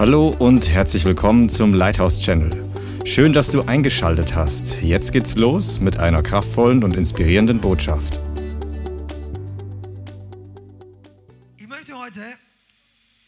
Hallo und herzlich willkommen zum Lighthouse Channel. Schön, dass du eingeschaltet hast. Jetzt geht's los mit einer kraftvollen und inspirierenden Botschaft. Ich möchte heute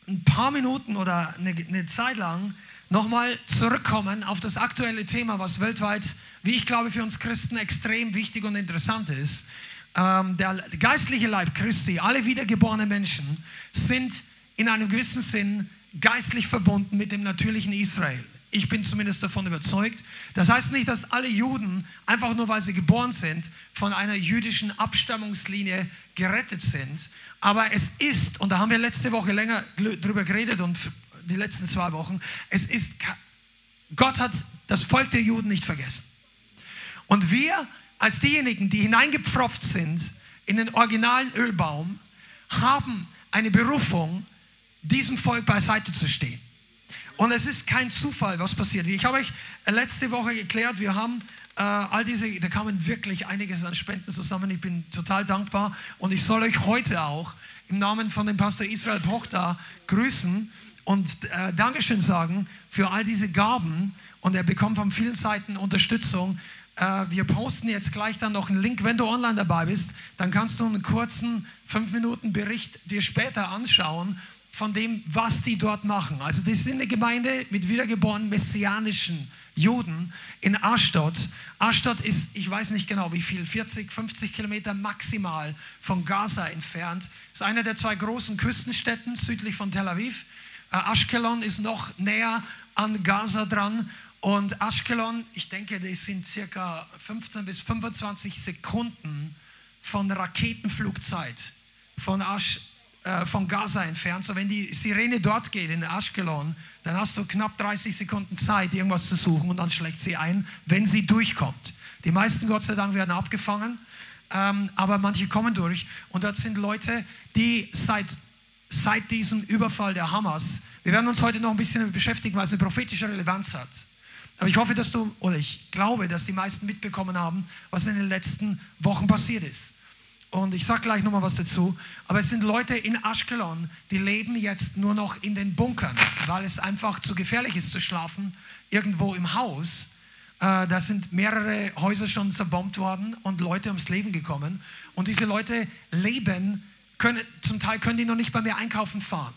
ein paar Minuten oder eine, eine Zeit lang nochmal zurückkommen auf das aktuelle Thema, was weltweit, wie ich glaube, für uns Christen extrem wichtig und interessant ist. Ähm, der geistliche Leib Christi, alle wiedergeborenen Menschen sind in einem gewissen Sinn geistlich verbunden mit dem natürlichen Israel. Ich bin zumindest davon überzeugt. Das heißt nicht, dass alle Juden, einfach nur weil sie geboren sind, von einer jüdischen Abstammungslinie gerettet sind. Aber es ist, und da haben wir letzte Woche länger drüber geredet und die letzten zwei Wochen, es ist, Gott hat das Volk der Juden nicht vergessen. Und wir als diejenigen, die hineingepfropft sind in den originalen Ölbaum, haben eine Berufung, diesem Volk beiseite zu stehen. Und es ist kein Zufall, was passiert. Ich habe euch letzte Woche geklärt, wir haben äh, all diese, da kamen wirklich einiges an Spenden zusammen. Ich bin total dankbar und ich soll euch heute auch im Namen von dem Pastor Israel Pochta grüßen und äh, Dankeschön sagen für all diese Gaben. Und er bekommt von vielen Seiten Unterstützung. Äh, wir posten jetzt gleich dann noch einen Link. Wenn du online dabei bist, dann kannst du einen kurzen 5 Minuten Bericht dir später anschauen von dem, was die dort machen. Also das ist eine Gemeinde mit wiedergeborenen messianischen Juden in Ashdod. Ashdod ist, ich weiß nicht genau wie viel, 40, 50 Kilometer maximal von Gaza entfernt. Ist einer der zwei großen Küstenstädten südlich von Tel Aviv. Äh, Ashkelon ist noch näher an Gaza dran. Und Ashkelon, ich denke, das sind circa 15 bis 25 Sekunden von Raketenflugzeit von Ashkelon äh, von Gaza entfernt. So, wenn die Sirene dort geht, in Ashkelon, dann hast du knapp 30 Sekunden Zeit, irgendwas zu suchen und dann schlägt sie ein, wenn sie durchkommt. Die meisten, Gott sei Dank, werden abgefangen, ähm, aber manche kommen durch. Und dort sind Leute, die seit, seit diesem Überfall der Hamas, wir werden uns heute noch ein bisschen damit beschäftigen, weil es eine prophetische Relevanz hat. Aber ich hoffe, dass du, oder ich glaube, dass die meisten mitbekommen haben, was in den letzten Wochen passiert ist. Und ich sage gleich nochmal was dazu. Aber es sind Leute in Ashkelon, die leben jetzt nur noch in den Bunkern, weil es einfach zu gefährlich ist zu schlafen irgendwo im Haus. Äh, da sind mehrere Häuser schon zerbombt worden und Leute ums Leben gekommen. Und diese Leute leben, können, zum Teil können die noch nicht bei mir einkaufen fahren,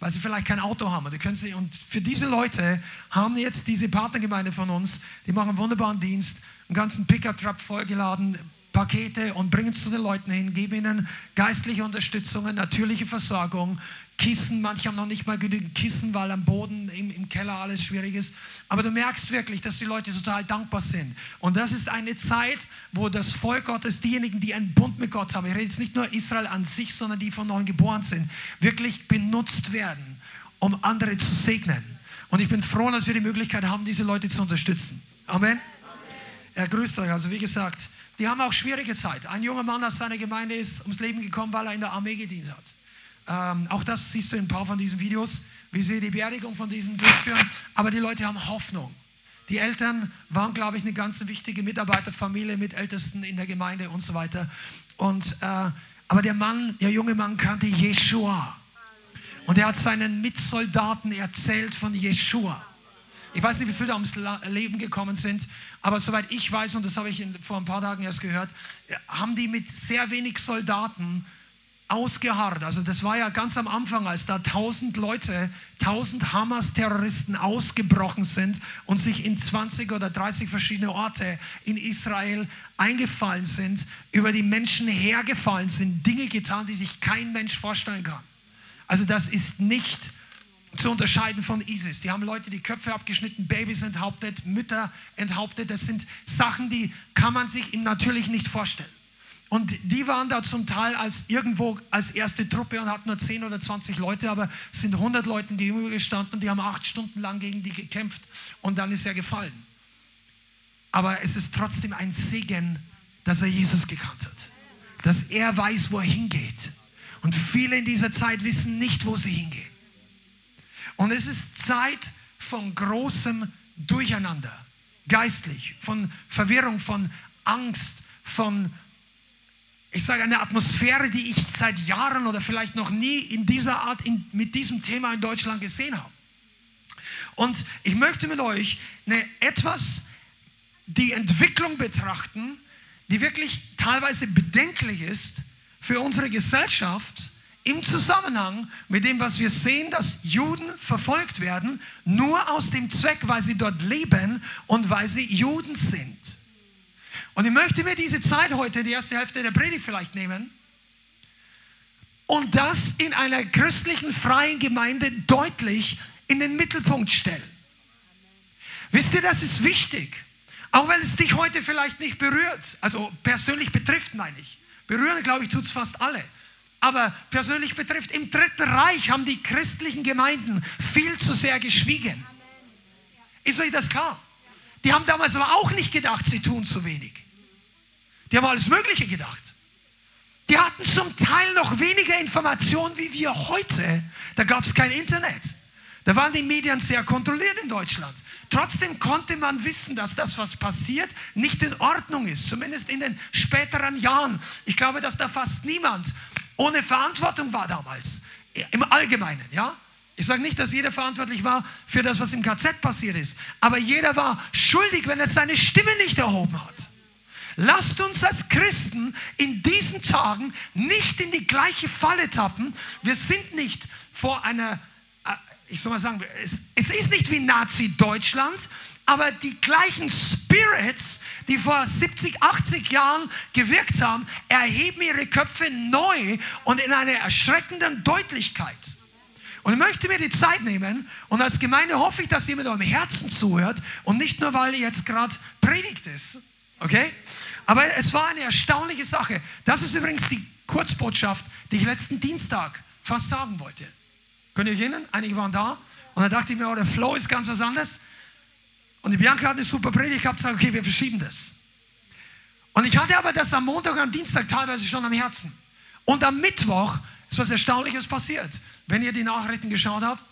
weil sie vielleicht kein Auto haben. Und, können sie, und für diese Leute haben jetzt diese Partnergemeinde von uns, die machen einen wunderbaren Dienst, einen ganzen Pickup-Truck vollgeladen, Pakete und bringen es zu den Leuten hin, geben ihnen geistliche Unterstützung, natürliche Versorgung, Kissen, manche haben noch nicht mal genügend Kissen, weil am Boden im, im Keller alles schwierig ist. Aber du merkst wirklich, dass die Leute total dankbar sind. Und das ist eine Zeit, wo das Volk Gottes, diejenigen, die einen Bund mit Gott haben, ich rede jetzt nicht nur Israel an sich, sondern die von neuem geboren sind, wirklich benutzt werden, um andere zu segnen. Und ich bin froh, dass wir die Möglichkeit haben, diese Leute zu unterstützen. Amen. Er grüßt euch. Also wie gesagt, die haben auch schwierige Zeit. Ein junger Mann aus seiner Gemeinde ist ums Leben gekommen, weil er in der Armee gedient hat. Ähm, auch das siehst du in ein paar von diesen Videos, wie sie die Beerdigung von diesem durchführen. Aber die Leute haben Hoffnung. Die Eltern waren, glaube ich, eine ganz wichtige Mitarbeiterfamilie mit Ältesten in der Gemeinde und so weiter. Und, äh, aber der Mann, der junge Mann kannte Jeshua. Und er hat seinen Mitsoldaten erzählt von Jeshua. Ich weiß nicht, wie viele da ums Leben gekommen sind, aber soweit ich weiß, und das habe ich vor ein paar Tagen erst gehört, haben die mit sehr wenig Soldaten ausgeharrt. Also das war ja ganz am Anfang, als da tausend Leute, tausend Hamas-Terroristen ausgebrochen sind und sich in 20 oder 30 verschiedene Orte in Israel eingefallen sind, über die Menschen hergefallen sind, Dinge getan, die sich kein Mensch vorstellen kann. Also das ist nicht zu unterscheiden von ISIS. Die haben Leute die Köpfe abgeschnitten, Babys enthauptet, Mütter enthauptet. Das sind Sachen, die kann man sich im Natürlichen nicht vorstellen. Und die waren da zum Teil als irgendwo als erste Truppe und hatten nur 10 oder 20 Leute, aber es sind 100 Leuten gegenüber gestanden und die haben acht Stunden lang gegen die gekämpft und dann ist er gefallen. Aber es ist trotzdem ein Segen, dass er Jesus gekannt hat. Dass er weiß, wo er hingeht. Und viele in dieser Zeit wissen nicht, wo sie hingehen. Und es ist Zeit von großem Durcheinander, geistlich, von Verwirrung, von Angst, von, ich sage, einer Atmosphäre, die ich seit Jahren oder vielleicht noch nie in dieser Art, in, mit diesem Thema in Deutschland gesehen habe. Und ich möchte mit euch eine etwas die Entwicklung betrachten, die wirklich teilweise bedenklich ist für unsere Gesellschaft im Zusammenhang mit dem, was wir sehen, dass Juden verfolgt werden, nur aus dem Zweck, weil sie dort leben und weil sie Juden sind. Und ich möchte mir diese Zeit heute, die erste Hälfte der Predigt vielleicht nehmen, und das in einer christlichen freien Gemeinde deutlich in den Mittelpunkt stellen. Wisst ihr, das ist wichtig. Auch wenn es dich heute vielleicht nicht berührt, also persönlich betrifft, meine ich. Berühren, glaube ich, tut es fast alle. Aber persönlich betrifft, im Dritten Reich haben die christlichen Gemeinden viel zu sehr geschwiegen. Ist euch das klar? Die haben damals aber auch nicht gedacht, sie tun zu wenig. Die haben alles Mögliche gedacht. Die hatten zum Teil noch weniger Informationen wie wir heute. Da gab es kein Internet. Da waren die Medien sehr kontrolliert in Deutschland. Trotzdem konnte man wissen, dass das, was passiert, nicht in Ordnung ist. Zumindest in den späteren Jahren. Ich glaube, dass da fast niemand ohne Verantwortung war damals. Im Allgemeinen, ja? Ich sage nicht, dass jeder verantwortlich war für das, was im KZ passiert ist. Aber jeder war schuldig, wenn er seine Stimme nicht erhoben hat. Lasst uns als Christen in diesen Tagen nicht in die gleiche Falle tappen. Wir sind nicht vor einer ich soll mal sagen, es, es ist nicht wie Nazi-Deutschland, aber die gleichen Spirits, die vor 70, 80 Jahren gewirkt haben, erheben ihre Köpfe neu und in einer erschreckenden Deutlichkeit. Und ich möchte mir die Zeit nehmen und als Gemeinde hoffe ich, dass ihr mit eurem Herzen zuhört und nicht nur, weil ihr jetzt gerade predigt ist. Okay? Aber es war eine erstaunliche Sache. Das ist übrigens die Kurzbotschaft, die ich letzten Dienstag fast sagen wollte. Könnt ihr euch erinnern? Einige waren da. Und dann dachte ich mir, oh, der Flow ist ganz was anderes. Und die Bianca hat eine super Predigt gehabt, gesagt, okay, wir verschieben das. Und ich hatte aber das am Montag und am Dienstag teilweise schon am Herzen. Und am Mittwoch ist was Erstaunliches passiert. Wenn ihr die Nachrichten geschaut habt,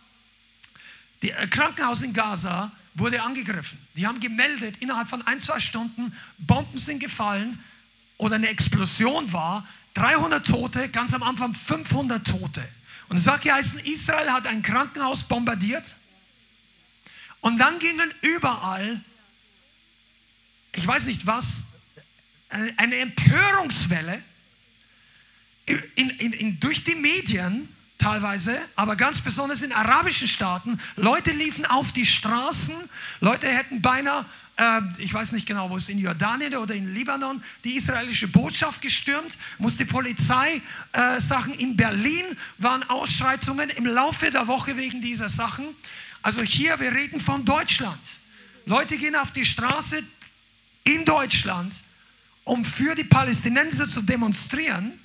das äh, Krankenhaus in Gaza wurde angegriffen. Die haben gemeldet, innerhalb von ein, zwei Stunden, Bomben sind gefallen oder eine Explosion war. 300 Tote, ganz am Anfang 500 Tote. Und es sagt geheißen, Israel hat ein Krankenhaus bombardiert. Und dann gingen überall, ich weiß nicht was, eine Empörungswelle in, in, in, durch die Medien teilweise, aber ganz besonders in arabischen Staaten. Leute liefen auf die Straßen, Leute hätten beinahe äh, ich weiß nicht genau, wo es in Jordanien oder in Libanon, die israelische Botschaft gestürmt, muss die Polizei äh, Sachen in Berlin waren Ausschreitungen im Laufe der Woche wegen dieser Sachen. Also hier, wir reden von Deutschland. Leute gehen auf die Straße in Deutschland, um für die Palästinenser zu demonstrieren.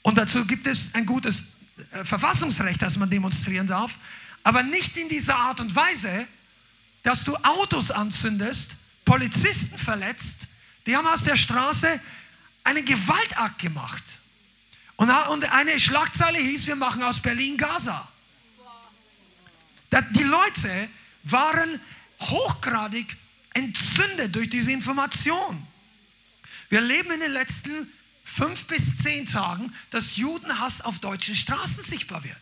Und dazu gibt es ein gutes äh, Verfassungsrecht, dass man demonstrieren darf, aber nicht in dieser Art und Weise, dass du Autos anzündest, Polizisten verletzt, die haben aus der Straße einen Gewaltakt gemacht. Und eine Schlagzeile hieß, wir machen aus Berlin Gaza. Die Leute waren hochgradig entzündet durch diese Information. Wir leben in den letzten fünf bis zehn Tagen, dass Judenhass auf deutschen Straßen sichtbar wird.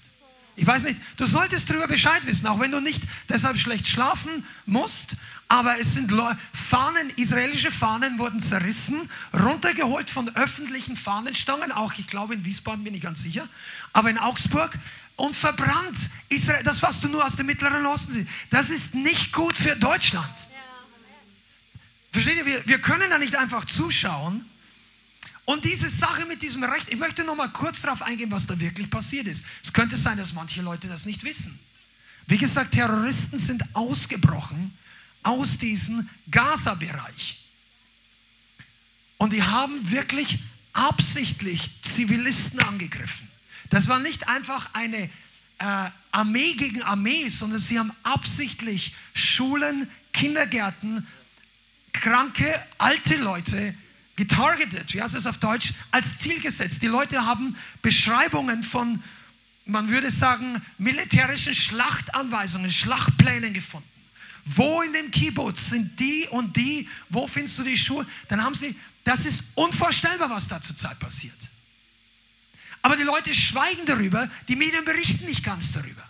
Ich weiß nicht, du solltest darüber Bescheid wissen, auch wenn du nicht deshalb schlecht schlafen musst. Aber es sind Fahnen, israelische Fahnen wurden zerrissen, runtergeholt von öffentlichen Fahnenstangen, auch ich glaube in Wiesbaden bin ich ganz sicher, aber in Augsburg und verbrannt. Israel, das, was du nur aus dem Mittleren Osten siehst, das ist nicht gut für Deutschland. Versteht ihr, wir, wir können da nicht einfach zuschauen und diese Sache mit diesem Recht, ich möchte noch mal kurz darauf eingehen, was da wirklich passiert ist. Es könnte sein, dass manche Leute das nicht wissen. Wie gesagt, Terroristen sind ausgebrochen aus diesem Gaza-Bereich. Und die haben wirklich absichtlich Zivilisten angegriffen. Das war nicht einfach eine äh, Armee gegen Armee, sondern sie haben absichtlich Schulen, Kindergärten, kranke, alte Leute getargetet, heißt es auf Deutsch, als Ziel gesetzt. Die Leute haben Beschreibungen von, man würde sagen, militärischen Schlachtanweisungen, Schlachtplänen gefunden. Wo in dem Kibbutz sind die und die, wo findest du die Schuhe? Dann haben sie, das ist unvorstellbar, was da zurzeit passiert. Aber die Leute schweigen darüber, die Medien berichten nicht ganz darüber.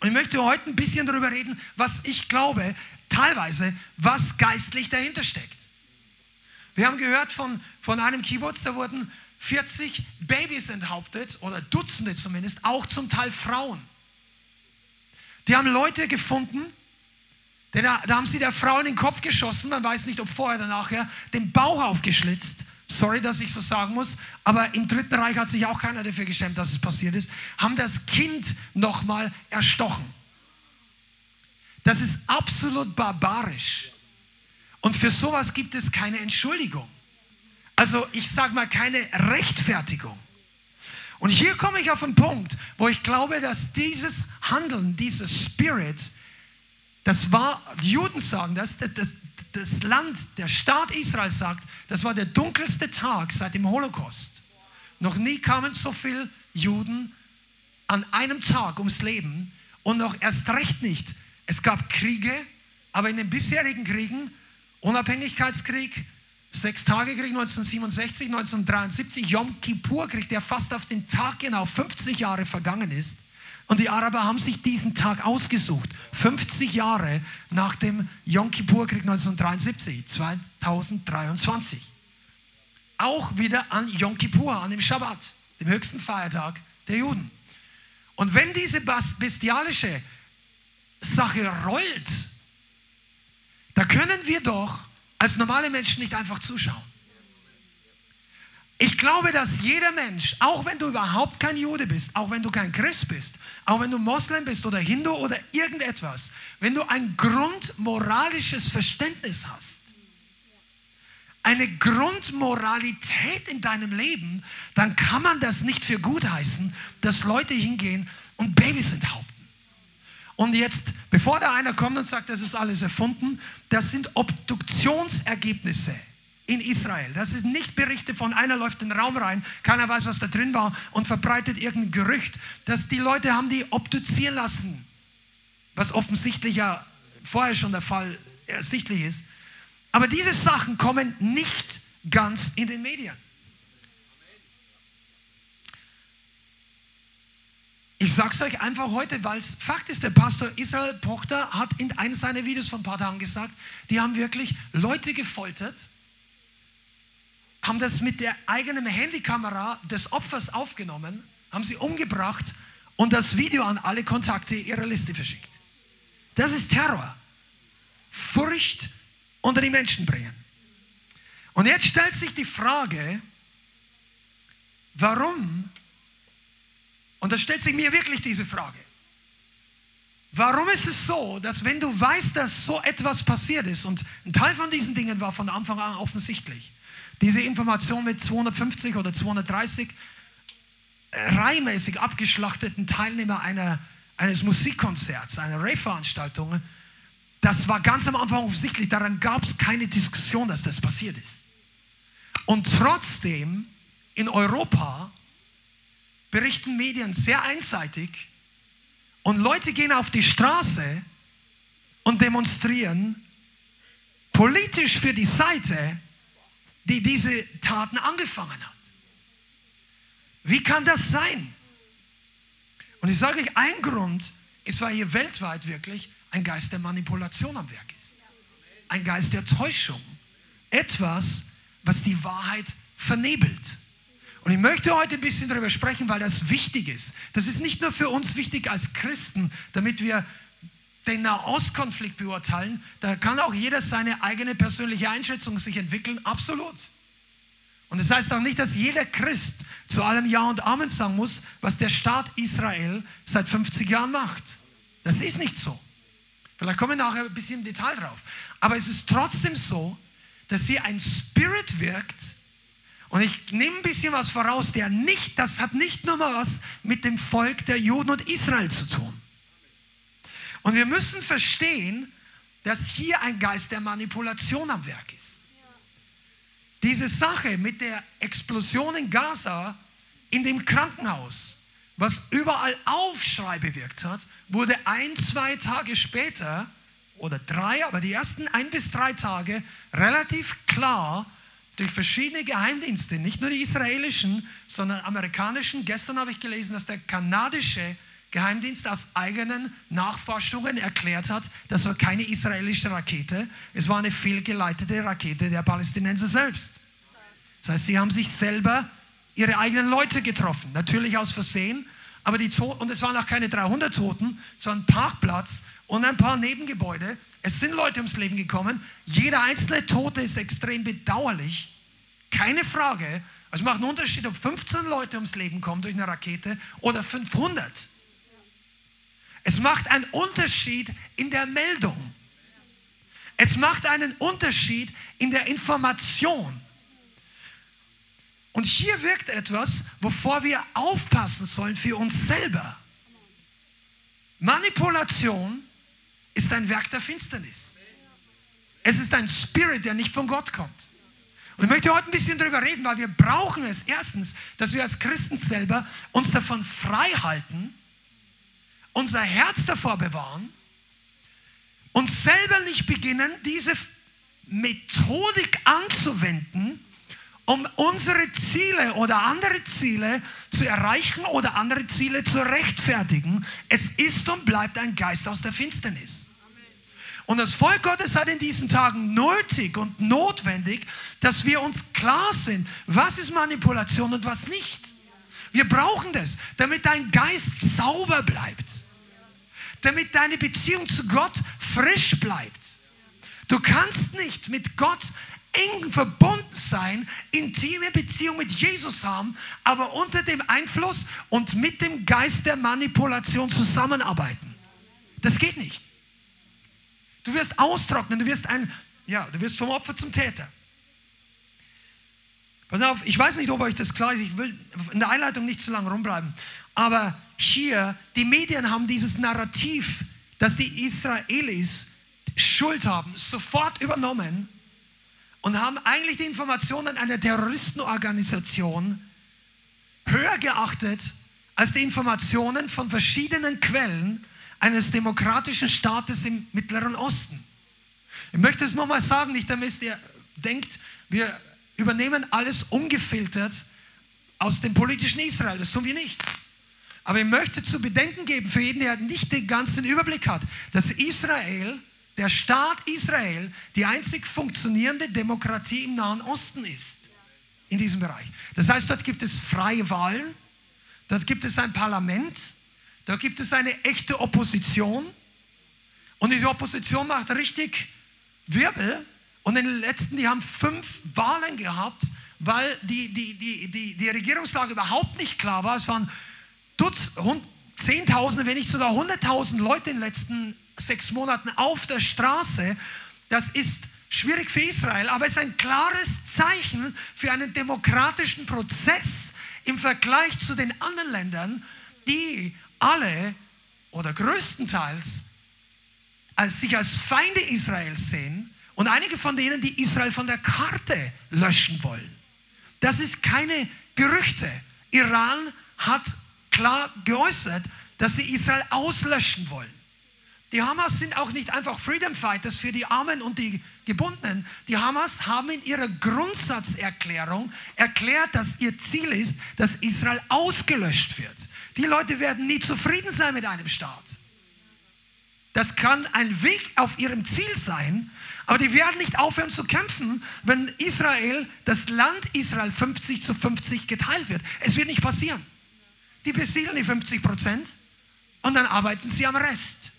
Und ich möchte heute ein bisschen darüber reden, was ich glaube, teilweise, was geistlich dahinter steckt. Wir haben gehört von, von einem Kibbutz, da wurden 40 Babys enthauptet, oder Dutzende zumindest, auch zum Teil Frauen. Die haben Leute gefunden, da, da haben sie der Frau in den Kopf geschossen, man weiß nicht, ob vorher oder nachher, den Bauch aufgeschlitzt. Sorry, dass ich so sagen muss, aber im Dritten Reich hat sich auch keiner dafür geschämt, dass es passiert ist. Haben das Kind nochmal erstochen. Das ist absolut barbarisch. Und für sowas gibt es keine Entschuldigung. Also ich sage mal keine Rechtfertigung. Und hier komme ich auf einen Punkt, wo ich glaube, dass dieses Handeln, dieses Spirit, das war, die Juden sagen das, das, das Land, der Staat Israel sagt, das war der dunkelste Tag seit dem Holocaust. Noch nie kamen so viele Juden an einem Tag ums Leben und noch erst recht nicht. Es gab Kriege, aber in den bisherigen Kriegen, Unabhängigkeitskrieg, Sechstagekrieg 1967, 1973, Yom Kippur-Krieg, der fast auf den Tag genau 50 Jahre vergangen ist. Und die Araber haben sich diesen Tag ausgesucht. 50 Jahre nach dem Yom Kippur-Krieg 1973, 2023. Auch wieder an Yom Kippur, an dem Schabbat, dem höchsten Feiertag der Juden. Und wenn diese bestialische Sache rollt, da können wir doch als normale Menschen nicht einfach zuschauen. Ich glaube, dass jeder Mensch, auch wenn du überhaupt kein Jude bist, auch wenn du kein Christ bist, auch wenn du Moslem bist oder Hindu oder irgendetwas, wenn du ein grundmoralisches Verständnis hast, eine Grundmoralität in deinem Leben, dann kann man das nicht für gut heißen, dass Leute hingehen und Babys enthaupten. Und jetzt, bevor da einer kommt und sagt, das ist alles erfunden, das sind Obduktionsergebnisse in Israel. Das ist nicht Berichte von einer läuft in den Raum rein, keiner weiß, was da drin war und verbreitet irgendein Gerücht, dass die Leute haben die obduzieren lassen, was offensichtlich ja vorher schon der Fall ersichtlich ist. Aber diese Sachen kommen nicht ganz in den Medien. Ich sage es euch einfach heute, weil es Fakt ist, der Pastor Israel Pochter hat in einem seiner Videos von ein paar Tagen gesagt, die haben wirklich Leute gefoltert, haben das mit der eigenen Handykamera des Opfers aufgenommen, haben sie umgebracht und das Video an alle Kontakte ihrer Liste verschickt. Das ist Terror. Furcht unter die Menschen bringen. Und jetzt stellt sich die Frage, warum und da stellt sich mir wirklich diese Frage. Warum ist es so, dass wenn du weißt, dass so etwas passiert ist, und ein Teil von diesen Dingen war von Anfang an offensichtlich, diese Information mit 250 oder 230 reihmäßig abgeschlachteten Teilnehmer einer, eines Musikkonzerts, einer Rave-Veranstaltung, das war ganz am Anfang offensichtlich, daran gab es keine Diskussion, dass das passiert ist. Und trotzdem in Europa berichten Medien sehr einseitig und Leute gehen auf die Straße und demonstrieren politisch für die Seite, die diese Taten angefangen hat. Wie kann das sein? Und ich sage euch, ein Grund ist, weil hier weltweit wirklich ein Geist der Manipulation am Werk ist. Ein Geist der Täuschung. Etwas, was die Wahrheit vernebelt. Und ich möchte heute ein bisschen darüber sprechen, weil das wichtig ist. Das ist nicht nur für uns wichtig als Christen, damit wir den Nahostkonflikt beurteilen. Da kann auch jeder seine eigene persönliche Einschätzung sich entwickeln. Absolut. Und das heißt auch nicht, dass jeder Christ zu allem Ja und Amen sagen muss, was der Staat Israel seit 50 Jahren macht. Das ist nicht so. Vielleicht kommen wir nachher ein bisschen im Detail drauf. Aber es ist trotzdem so, dass hier ein Spirit wirkt, und ich nehme ein bisschen was voraus, der nicht, das hat nicht nur mal was mit dem Volk der Juden und Israel zu tun. Und wir müssen verstehen, dass hier ein Geist der Manipulation am Werk ist. Diese Sache mit der Explosion in Gaza, in dem Krankenhaus, was überall Aufschrei bewirkt hat, wurde ein, zwei Tage später oder drei, aber die ersten ein bis drei Tage relativ klar durch verschiedene Geheimdienste, nicht nur die israelischen, sondern amerikanischen. Gestern habe ich gelesen, dass der kanadische Geheimdienst aus eigenen Nachforschungen erklärt hat, das war keine israelische Rakete, es war eine fehlgeleitete Rakete der Palästinenser selbst. Das heißt, sie haben sich selber ihre eigenen Leute getroffen, natürlich aus Versehen, aber die Toten, und es waren auch keine 300 Toten, sondern Parkplatz und ein paar Nebengebäude. Es sind Leute ums Leben gekommen. Jeder einzelne Tote ist extrem bedauerlich, keine Frage. Also es macht einen Unterschied, ob 15 Leute ums Leben kommen durch eine Rakete oder 500. Es macht einen Unterschied in der Meldung. Es macht einen Unterschied in der Information. Und hier wirkt etwas, wovor wir aufpassen sollen für uns selber. Manipulation ist ein Werk der Finsternis. Es ist ein Spirit, der nicht von Gott kommt. Und ich möchte heute ein bisschen darüber reden, weil wir brauchen es erstens, dass wir als Christen selber uns davon frei halten, unser Herz davor bewahren und selber nicht beginnen, diese Methodik anzuwenden, um unsere Ziele oder andere Ziele zu erreichen oder andere Ziele zu rechtfertigen. Es ist und bleibt ein Geist aus der Finsternis. Und das Volk Gottes hat in diesen Tagen nötig und notwendig, dass wir uns klar sind, was ist Manipulation und was nicht. Wir brauchen das, damit dein Geist sauber bleibt, damit deine Beziehung zu Gott frisch bleibt. Du kannst nicht mit Gott eng verbunden sein, intime Beziehung mit Jesus haben, aber unter dem Einfluss und mit dem Geist der Manipulation zusammenarbeiten. Das geht nicht. Du wirst austrocknen, du wirst ein, ja, du wirst vom Opfer zum Täter. Pass auf, ich weiß nicht, ob euch das klar ist, ich will in der Einleitung nicht zu lange rumbleiben, aber hier, die Medien haben dieses Narrativ, dass die Israelis Schuld haben, sofort übernommen und haben eigentlich die Informationen einer Terroristenorganisation höher geachtet als die Informationen von verschiedenen Quellen eines demokratischen Staates im Mittleren Osten. Ich möchte es nochmal sagen, nicht damit ihr denkt, wir übernehmen alles ungefiltert aus dem politischen Israel. Das tun wir nicht. Aber ich möchte zu bedenken geben für jeden, der nicht den ganzen Überblick hat, dass Israel der Staat Israel die einzig funktionierende Demokratie im Nahen Osten ist. In diesem Bereich. Das heißt, dort gibt es freie Wahlen, dort gibt es ein Parlament, dort gibt es eine echte Opposition. Und diese Opposition macht richtig Wirbel. Und in den letzten, die haben fünf Wahlen gehabt, weil die, die, die, die, die Regierungslage überhaupt nicht klar war. Es waren Dutzend, Zehntausende, wenn nicht sogar Hunderttausend Leute in den letzten sechs Monaten auf der Straße, das ist schwierig für Israel, aber es ist ein klares Zeichen für einen demokratischen Prozess im Vergleich zu den anderen Ländern, die alle oder größtenteils als sich als Feinde Israels sehen und einige von denen, die Israel von der Karte löschen wollen. Das ist keine Gerüchte. Iran hat klar geäußert, dass sie Israel auslöschen wollen. Die Hamas sind auch nicht einfach Freedom Fighters für die Armen und die Gebundenen. Die Hamas haben in ihrer Grundsatzerklärung erklärt, dass ihr Ziel ist, dass Israel ausgelöscht wird. Die Leute werden nie zufrieden sein mit einem Staat. Das kann ein Weg auf ihrem Ziel sein, aber die werden nicht aufhören zu kämpfen, wenn Israel, das Land Israel 50 zu 50 geteilt wird. Es wird nicht passieren. Die besiedeln die 50 Prozent und dann arbeiten sie am Rest.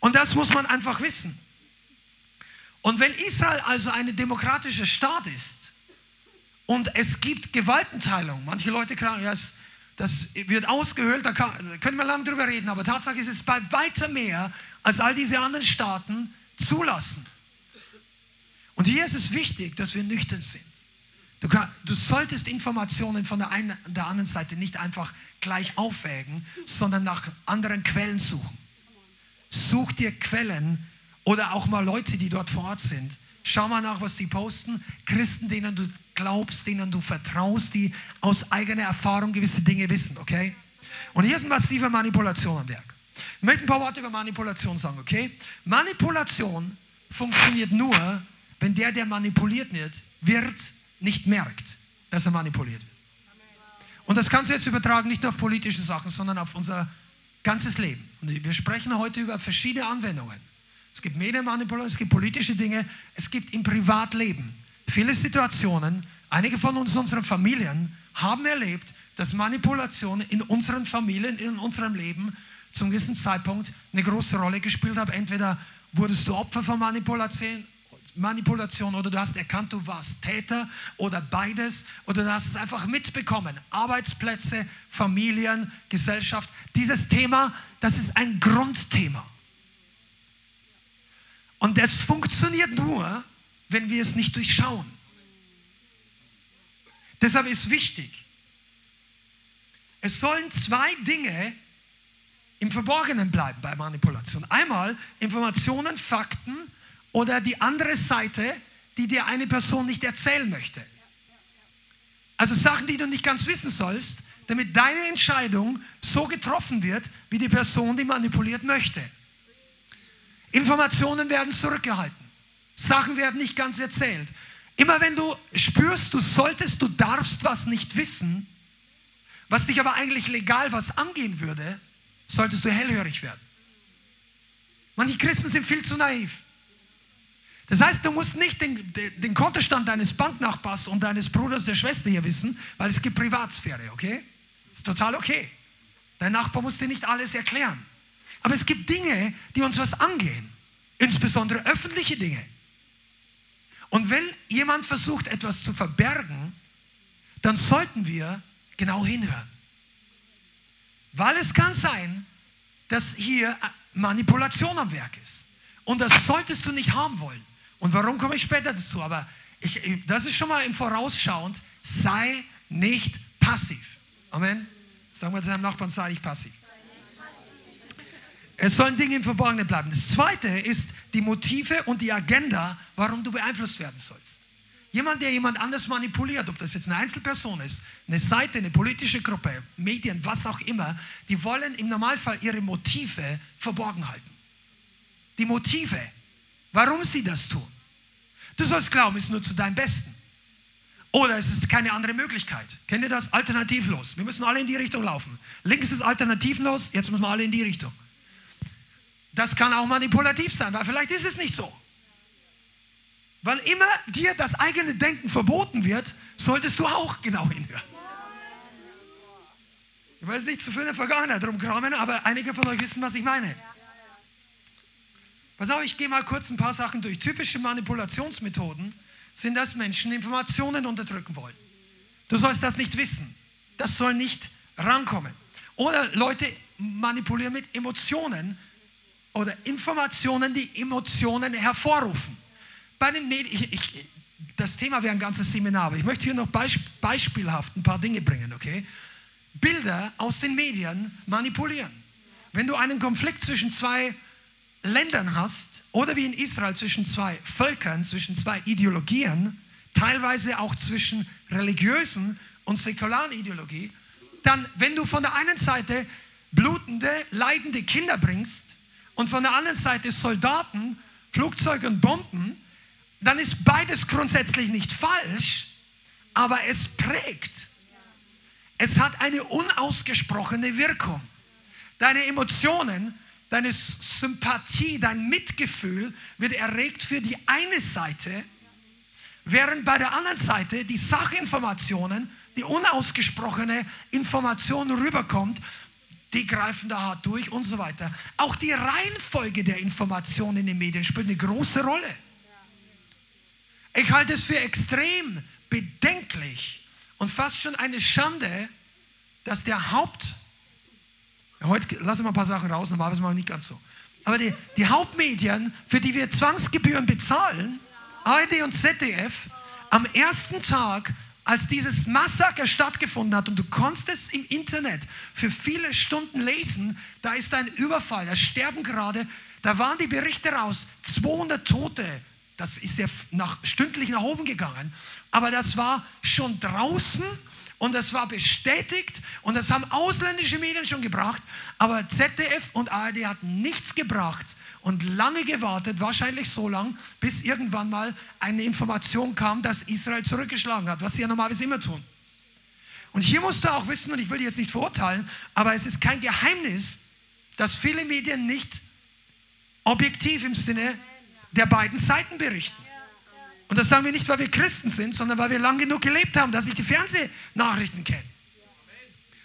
Und das muss man einfach wissen. Und wenn Israel also ein demokratischer Staat ist und es gibt Gewaltenteilung, manche Leute sagen, ja, das wird ausgehöhlt, da kann, können wir lange drüber reden, aber Tatsache ist, es bei weitem mehr, als all diese anderen Staaten zulassen. Und hier ist es wichtig, dass wir nüchtern sind. Du, kann, du solltest Informationen von der einen der anderen Seite nicht einfach gleich aufwägen, sondern nach anderen Quellen suchen. Such dir Quellen oder auch mal Leute, die dort vor Ort sind. Schau mal nach, was die posten. Christen, denen du glaubst, denen du vertraust, die aus eigener Erfahrung gewisse Dinge wissen, okay? Und hier ist massive Manipulation am Werk. Ich möchte ein paar Worte über Manipulation sagen, okay? Manipulation funktioniert nur, wenn der, der manipuliert wird, wird nicht merkt, dass er manipuliert wird. Und das kannst du jetzt übertragen, nicht nur auf politische Sachen, sondern auf unser ganzes Leben. Und wir sprechen heute über verschiedene Anwendungen. Es gibt Medienmanipulation, es gibt politische Dinge, es gibt im Privatleben viele Situationen. Einige von uns, unseren Familien, haben erlebt, dass Manipulation in unseren Familien, in unserem Leben zum gewissen Zeitpunkt eine große Rolle gespielt hat. Entweder wurdest du Opfer von Manipulation, Manipulation oder du hast erkannt, du warst Täter oder beides oder du hast es einfach mitbekommen. Arbeitsplätze, Familien, Gesellschaft. Dieses Thema, das ist ein Grundthema. Und das funktioniert nur, wenn wir es nicht durchschauen. Deshalb ist wichtig, es sollen zwei Dinge im Verborgenen bleiben bei Manipulation. Einmal Informationen, Fakten oder die andere Seite, die dir eine Person nicht erzählen möchte. Also Sachen, die du nicht ganz wissen sollst, damit deine Entscheidung so getroffen wird, wie die Person, die manipuliert möchte. Informationen werden zurückgehalten. Sachen werden nicht ganz erzählt. Immer wenn du spürst, du solltest, du darfst was nicht wissen, was dich aber eigentlich legal was angehen würde, solltest du hellhörig werden. Manche Christen sind viel zu naiv. Das heißt, du musst nicht den, den Kontostand deines Banknachbars und deines Bruders, der Schwester hier wissen, weil es gibt Privatsphäre, okay? Ist total okay. Dein Nachbar muss dir nicht alles erklären. Aber es gibt Dinge, die uns was angehen. Insbesondere öffentliche Dinge. Und wenn jemand versucht, etwas zu verbergen, dann sollten wir genau hinhören. Weil es kann sein, dass hier Manipulation am Werk ist. Und das solltest du nicht haben wollen. Und warum komme ich später dazu? Aber ich, das ist schon mal im Vorausschauend. Sei nicht passiv. Amen. Sagen wir deinem Nachbarn, sei nicht passiv. Es sollen Dinge im Verborgenen bleiben. Das zweite ist die Motive und die Agenda, warum du beeinflusst werden sollst. Jemand, der jemand anders manipuliert, ob das jetzt eine Einzelperson ist, eine Seite, eine politische Gruppe, Medien, was auch immer, die wollen im Normalfall ihre Motive verborgen halten. Die Motive, warum sie das tun. Du sollst glauben, es ist nur zu deinem Besten. Oder es ist keine andere Möglichkeit. Kennt ihr das? Alternativlos. Wir müssen alle in die Richtung laufen. Links ist alternativlos, jetzt müssen wir alle in die Richtung. Das kann auch manipulativ sein, weil vielleicht ist es nicht so. Wann immer dir das eigene Denken verboten wird, solltest du auch genau hinhören. Ich weiß nicht zu viel in der Vergangenheit rumkramen, aber einige von euch wissen, was ich meine. Pass auf, ich gehe mal kurz ein paar Sachen durch. Typische Manipulationsmethoden sind, dass Menschen Informationen unterdrücken wollen. Du sollst das nicht wissen. Das soll nicht rankommen. Oder Leute manipulieren mit Emotionen oder Informationen, die Emotionen hervorrufen. Bei den Medien, ich, ich, das Thema wäre ein ganzes Seminar, aber ich möchte hier noch beisp beispielhaft ein paar Dinge bringen, okay? Bilder aus den Medien manipulieren. Wenn du einen Konflikt zwischen zwei Ländern hast oder wie in Israel zwischen zwei Völkern, zwischen zwei Ideologien, teilweise auch zwischen religiösen und säkularen Ideologie, dann, wenn du von der einen Seite blutende, leidende Kinder bringst und von der anderen Seite Soldaten, Flugzeuge und Bomben, dann ist beides grundsätzlich nicht falsch, aber es prägt. Es hat eine unausgesprochene Wirkung. Deine Emotionen, deine Sympathie, dein Mitgefühl wird erregt für die eine Seite, während bei der anderen Seite die Sachinformationen, die unausgesprochene Information rüberkommt, die greifen da hart durch und so weiter. Auch die Reihenfolge der Informationen in den Medien spielt eine große Rolle. Ich halte es für extrem bedenklich und fast schon eine Schande, dass der Haupt, heute lassen wir ein paar Sachen raus, normalerweise machen wir nicht ganz so, aber die, die Hauptmedien, für die wir Zwangsgebühren bezahlen, ARD und ZDF, am ersten Tag, als dieses Massaker stattgefunden hat und du konntest es im Internet für viele Stunden lesen, da ist ein Überfall, da sterben gerade, da waren die Berichte raus, 200 Tote, das ist ja nach, stündlich nach oben gegangen. Aber das war schon draußen und das war bestätigt und das haben ausländische Medien schon gebracht. Aber ZDF und ARD hatten nichts gebracht und lange gewartet, wahrscheinlich so lange, bis irgendwann mal eine Information kam, dass Israel zurückgeschlagen hat, was sie ja normalerweise immer tun. Und hier musst du auch wissen, und ich will dich jetzt nicht verurteilen, aber es ist kein Geheimnis, dass viele Medien nicht objektiv im Sinne der beiden Seiten berichten. Und das sagen wir nicht, weil wir Christen sind, sondern weil wir lang genug gelebt haben, dass ich die Fernsehnachrichten kenne.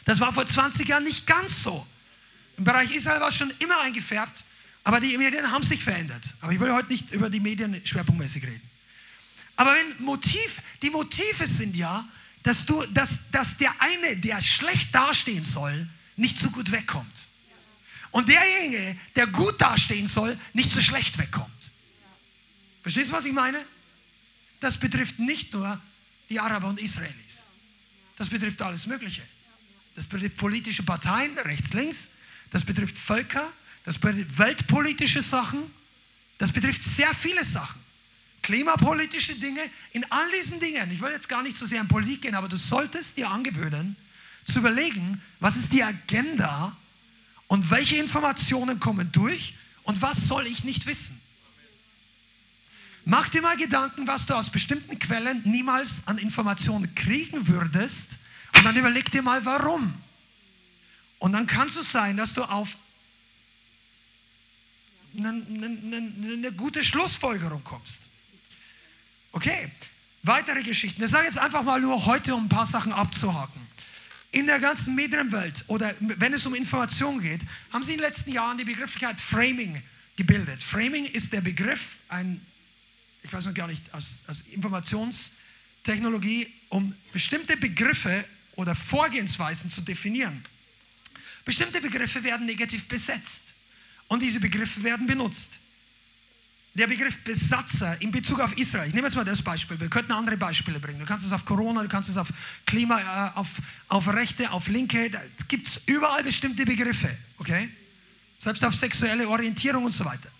Das war vor 20 Jahren nicht ganz so. Im Bereich Israel war es schon immer eingefärbt, aber die Medien haben sich verändert. Aber ich will heute nicht über die Medien schwerpunktmäßig reden. Aber wenn Motiv, die Motive sind ja, dass, du, dass, dass der eine, der schlecht dastehen soll, nicht so gut wegkommt. Und derjenige, der gut dastehen soll, nicht so schlecht wegkommt. Verstehst du, was ich meine? Das betrifft nicht nur die Araber und Israelis. Das betrifft alles Mögliche. Das betrifft politische Parteien, rechts, links. Das betrifft Völker. Das betrifft weltpolitische Sachen. Das betrifft sehr viele Sachen. Klimapolitische Dinge. In all diesen Dingen, ich will jetzt gar nicht so sehr in Politik gehen, aber du solltest dir angewöhnen, zu überlegen, was ist die Agenda und welche Informationen kommen durch und was soll ich nicht wissen. Mach dir mal Gedanken, was du aus bestimmten Quellen niemals an Informationen kriegen würdest und dann überleg dir mal, warum. Und dann kann es sein, dass du auf eine, eine, eine gute Schlussfolgerung kommst. Okay, weitere Geschichten. Ich sage jetzt einfach mal nur heute, um ein paar Sachen abzuhaken. In der ganzen Medienwelt oder wenn es um Information geht, haben sie in den letzten Jahren die Begrifflichkeit Framing gebildet. Framing ist der Begriff, ein, ich weiß noch gar nicht, aus, aus Informationstechnologie, um bestimmte Begriffe oder Vorgehensweisen zu definieren. Bestimmte Begriffe werden negativ besetzt und diese Begriffe werden benutzt. Der Begriff Besatzer in Bezug auf Israel, ich nehme jetzt mal das Beispiel, wir könnten andere Beispiele bringen. Du kannst es auf Corona, du kannst es auf Klima, äh, auf, auf Rechte, auf Linke, da gibt es überall bestimmte Begriffe, okay? Selbst auf sexuelle Orientierung und so weiter.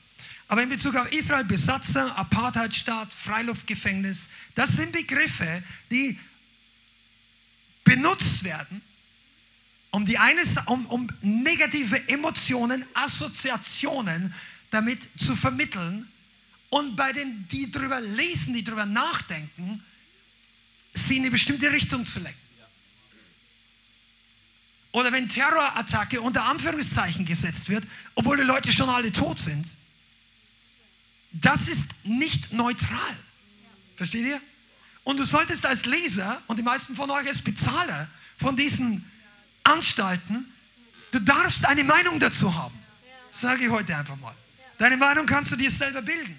Aber in Bezug auf Israel, Besatzer, Apartheidstaat, Freiluftgefängnis, das sind Begriffe, die benutzt werden, um, die eines, um, um negative Emotionen, Assoziationen damit zu vermitteln und bei den, die drüber lesen, die drüber nachdenken, sie in eine bestimmte Richtung zu lenken. Oder wenn Terrorattacke unter Anführungszeichen gesetzt wird, obwohl die Leute schon alle tot sind, das ist nicht neutral. Versteht ihr? Und du solltest als Leser und die meisten von euch als Bezahler von diesen Anstalten, du darfst eine Meinung dazu haben. Sage ich heute einfach mal. Deine Meinung kannst du dir selber bilden.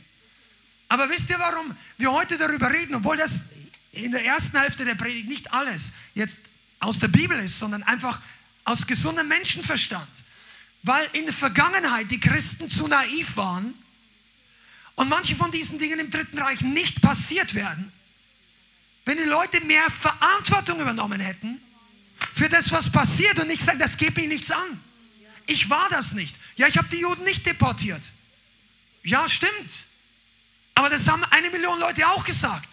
Aber wisst ihr, warum wir heute darüber reden, obwohl das in der ersten Hälfte der Predigt nicht alles jetzt aus der Bibel ist, sondern einfach aus gesundem Menschenverstand. Weil in der Vergangenheit die Christen zu naiv waren und manche von diesen Dingen im Dritten Reich nicht passiert werden, wenn die Leute mehr Verantwortung übernommen hätten für das, was passiert und nicht sagen, das geht mich nichts an. Ich war das nicht. Ja, ich habe die Juden nicht deportiert. Ja, stimmt. Aber das haben eine Million Leute auch gesagt.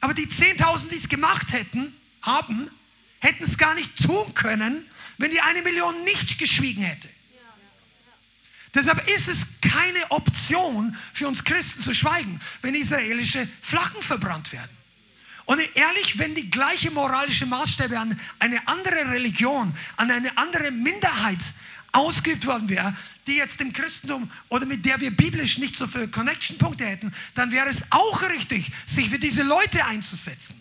Aber die 10.000, die es gemacht hätten, haben, hätten es gar nicht tun können, wenn die eine Million nicht geschwiegen hätte. Deshalb ist es keine Option für uns Christen zu schweigen, wenn israelische Flaggen verbrannt werden. Und ehrlich, wenn die gleiche moralische Maßstäbe an eine andere Religion, an eine andere Minderheit ausgeübt worden wäre, die jetzt im Christentum oder mit der wir biblisch nicht so viele Connection-Punkte hätten, dann wäre es auch richtig, sich für diese Leute einzusetzen.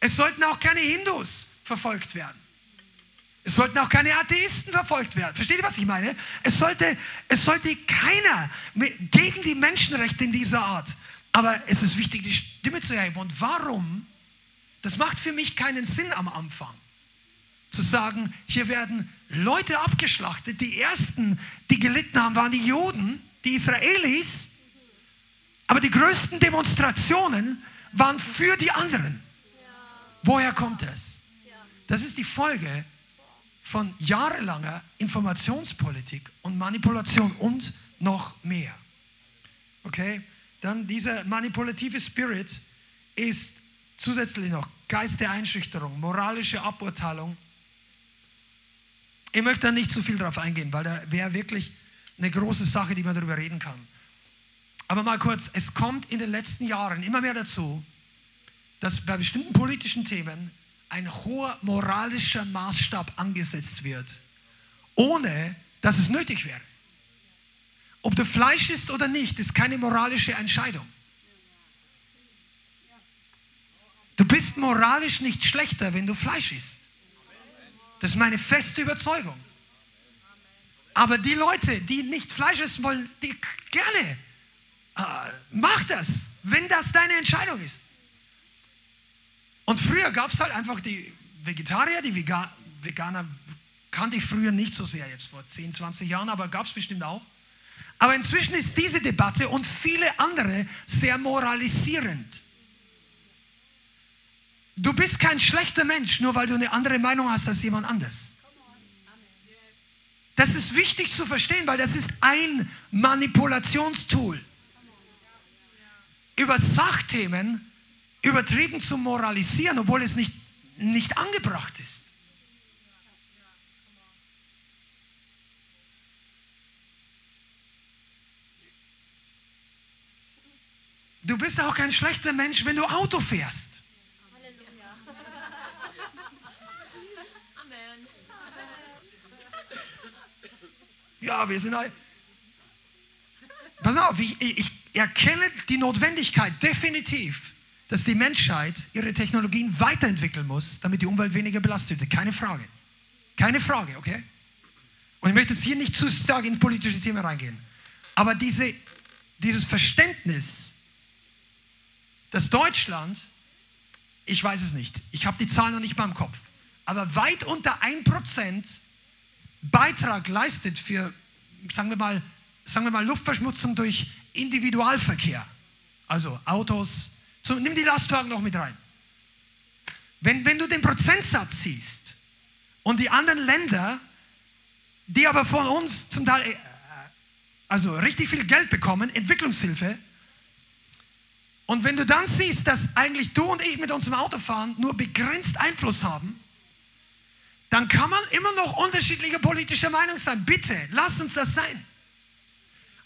Es sollten auch keine Hindus verfolgt werden. Es sollten auch keine Atheisten verfolgt werden. Versteht ihr, was ich meine? Es sollte, es sollte keiner gegen die Menschenrechte in dieser Art aber es ist wichtig, die Stimme zu erheben. Und warum? Das macht für mich keinen Sinn am Anfang. Zu sagen, hier werden Leute abgeschlachtet. Die ersten, die gelitten haben, waren die Juden, die Israelis. Aber die größten Demonstrationen waren für die anderen. Woher kommt es? Das ist die Folge von jahrelanger Informationspolitik und Manipulation und noch mehr. Okay? Dann dieser manipulative Spirit ist zusätzlich noch Geist der Einschüchterung, moralische Aburteilung. Ich möchte da nicht zu viel drauf eingehen, weil da wäre wirklich eine große Sache, die man darüber reden kann. Aber mal kurz, es kommt in den letzten Jahren immer mehr dazu, dass bei bestimmten politischen Themen ein hoher moralischer Maßstab angesetzt wird, ohne dass es nötig wäre. Ob du Fleisch isst oder nicht, ist keine moralische Entscheidung. Du bist moralisch nicht schlechter, wenn du Fleisch isst. Das ist meine feste Überzeugung. Aber die Leute, die nicht Fleisch essen wollen, die gerne, äh, mach das, wenn das deine Entscheidung ist. Und früher gab es halt einfach die Vegetarier, die Veganer, Veganer kannte ich früher nicht so sehr, jetzt vor 10, 20 Jahren, aber gab es bestimmt auch. Aber inzwischen ist diese Debatte und viele andere sehr moralisierend. Du bist kein schlechter Mensch, nur weil du eine andere Meinung hast als jemand anders. Das ist wichtig zu verstehen, weil das ist ein Manipulationstool. Über Sachthemen übertrieben zu moralisieren, obwohl es nicht, nicht angebracht ist. Du bist auch kein schlechter Mensch, wenn du Auto fährst. Amen. Ja, wir sind ein. Pass auf, ich, ich erkenne die Notwendigkeit definitiv, dass die Menschheit ihre Technologien weiterentwickeln muss, damit die Umwelt weniger belastet wird. Keine Frage. Keine Frage, okay? Und ich möchte jetzt hier nicht zu stark ins politische Thema reingehen. Aber diese, dieses Verständnis, dass Deutschland, ich weiß es nicht, ich habe die Zahlen noch nicht mal im Kopf, aber weit unter 1% Beitrag leistet für, sagen wir mal, sagen wir mal Luftverschmutzung durch Individualverkehr. Also Autos, so, nimm die Lastwagen noch mit rein. Wenn, wenn du den Prozentsatz siehst und die anderen Länder, die aber von uns zum Teil äh, also richtig viel Geld bekommen, Entwicklungshilfe, und wenn du dann siehst, dass eigentlich du und ich mit unserem Autofahren nur begrenzt Einfluss haben, dann kann man immer noch unterschiedlicher politischer Meinung sein. Bitte, lass uns das sein.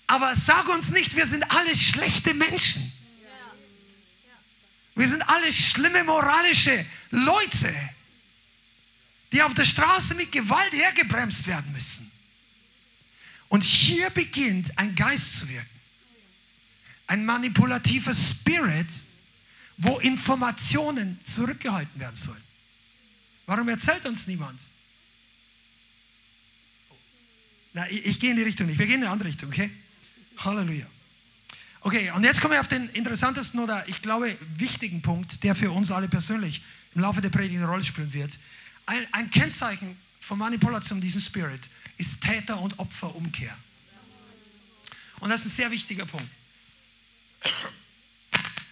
Aber sag uns nicht, wir sind alle schlechte Menschen. Wir sind alle schlimme moralische Leute, die auf der Straße mit Gewalt hergebremst werden müssen. Und hier beginnt ein Geist zu wirken ein manipulativer Spirit, wo Informationen zurückgehalten werden sollen. Warum erzählt uns niemand? Na, ich, ich gehe in die Richtung nicht, wir gehen in eine andere Richtung, okay? Halleluja. Okay, und jetzt kommen wir auf den interessantesten oder ich glaube wichtigen Punkt, der für uns alle persönlich im Laufe der Predigt eine Rolle spielen wird. Ein, ein Kennzeichen von Manipulation, diesen Spirit, ist Täter- und Opferumkehr. Und das ist ein sehr wichtiger Punkt.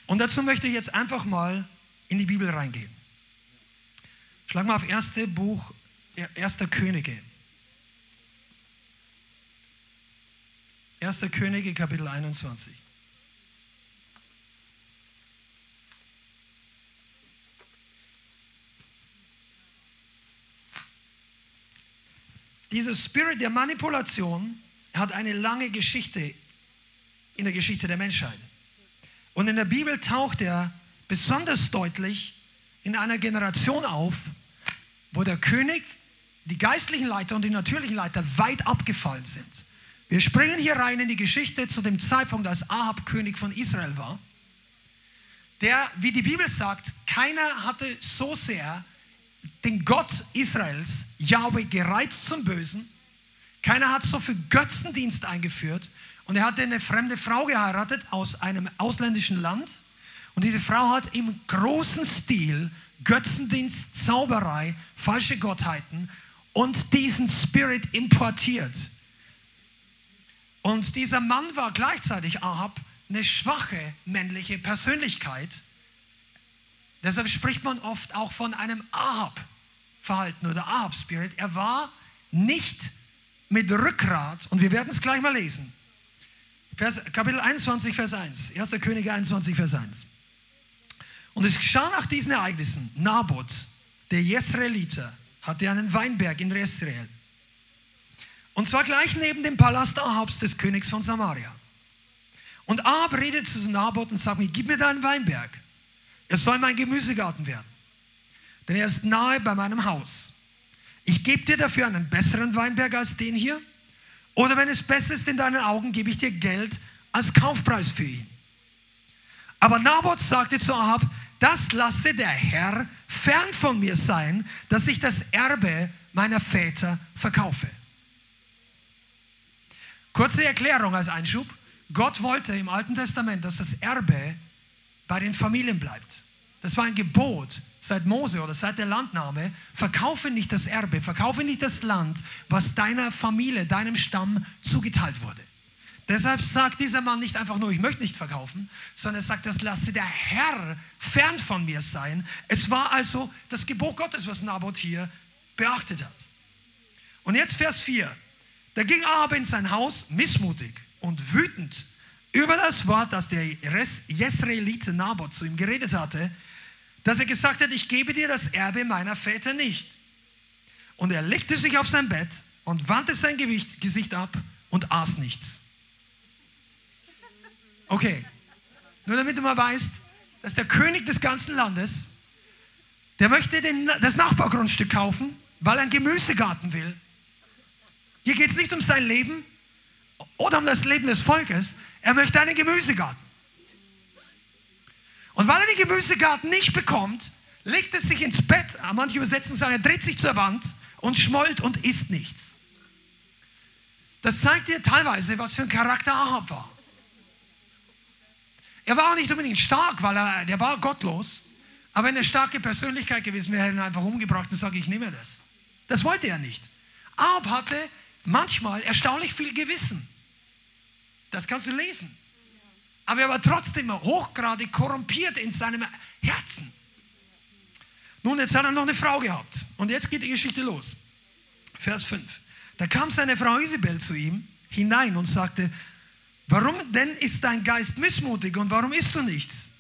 Und dazu möchte ich jetzt einfach mal in die Bibel reingehen. Schlag mal auf erste Buch, erster Könige. Erster Könige, Kapitel 21. Dieser Spirit der Manipulation hat eine lange Geschichte in der Geschichte der Menschheit. Und in der Bibel taucht er besonders deutlich in einer Generation auf, wo der König, die geistlichen Leiter und die natürlichen Leiter weit abgefallen sind. Wir springen hier rein in die Geschichte zu dem Zeitpunkt, als Ahab König von Israel war, der, wie die Bibel sagt, keiner hatte so sehr den Gott Israels, Yahweh, gereizt zum Bösen. Keiner hat so viel Götzendienst eingeführt und er hatte eine fremde Frau geheiratet aus einem ausländischen Land. Und diese Frau hat im großen Stil Götzendienst, Zauberei, falsche Gottheiten und diesen Spirit importiert. Und dieser Mann war gleichzeitig Ahab eine schwache männliche Persönlichkeit. Deshalb spricht man oft auch von einem Ahab-Verhalten oder Ahab-Spirit. Er war nicht mit Rückgrat, und wir werden es gleich mal lesen, Vers, Kapitel 21, Vers 1. 1. Könige 21, Vers 1. Und es geschah nach diesen Ereignissen, Naboth, der Jesraeliter, hatte einen Weinberg in Jesrael. Und zwar gleich neben dem Palast Ahabs des Königs von Samaria. Und Ahab redet zu Naboth und sagt mir, gib mir deinen Weinberg. Er soll mein Gemüsegarten werden. Denn er ist nahe bei meinem Haus. Ich gebe dir dafür einen besseren Weinberg als den hier. Oder wenn es besser ist in deinen Augen, gebe ich dir Geld als Kaufpreis für ihn. Aber Naboth sagte zu Ahab, das lasse der Herr fern von mir sein, dass ich das Erbe meiner Väter verkaufe. Kurze Erklärung als Einschub. Gott wollte im Alten Testament, dass das Erbe bei den Familien bleibt. Das war ein Gebot seit Mose oder seit der Landnahme. Verkaufe nicht das Erbe, verkaufe nicht das Land, was deiner Familie, deinem Stamm zugeteilt wurde. Deshalb sagt dieser Mann nicht einfach nur, ich möchte nicht verkaufen, sondern er sagt, das lasse der Herr fern von mir sein. Es war also das Gebot Gottes, was Naboth hier beachtet hat. Und jetzt Vers 4. Da ging Ahab in sein Haus missmutig und wütend über das Wort, das der Jesraelite Naboth zu ihm geredet hatte, dass er gesagt hat, ich gebe dir das Erbe meiner Väter nicht. Und er legte sich auf sein Bett und wandte sein Gewicht, Gesicht ab und aß nichts. Okay, nur damit du mal weißt, dass der König des ganzen Landes, der möchte den, das Nachbargrundstück kaufen, weil er einen Gemüsegarten will. Hier geht es nicht um sein Leben oder um das Leben des Volkes. Er möchte einen Gemüsegarten. Und weil er den Gemüsegarten nicht bekommt, legt er sich ins Bett. Manche übersetzen sagen, er dreht sich zur Wand und schmollt und isst nichts. Das zeigt dir teilweise, was für ein Charakter Ahab war. Er war auch nicht unbedingt stark, weil er, der war gottlos. Aber wenn er eine starke Persönlichkeit gewesen wäre, hätte er ihn einfach umgebracht und sagt, ich nehme das. Das wollte er nicht. Ahab hatte manchmal erstaunlich viel Gewissen. Das kannst du lesen. Aber er war trotzdem hochgradig korrumpiert in seinem Herzen. Nun, jetzt hat er noch eine Frau gehabt. Und jetzt geht die Geschichte los. Vers 5. Da kam seine Frau Isabel zu ihm hinein und sagte, Warum denn ist dein Geist missmutig und warum isst du nichts?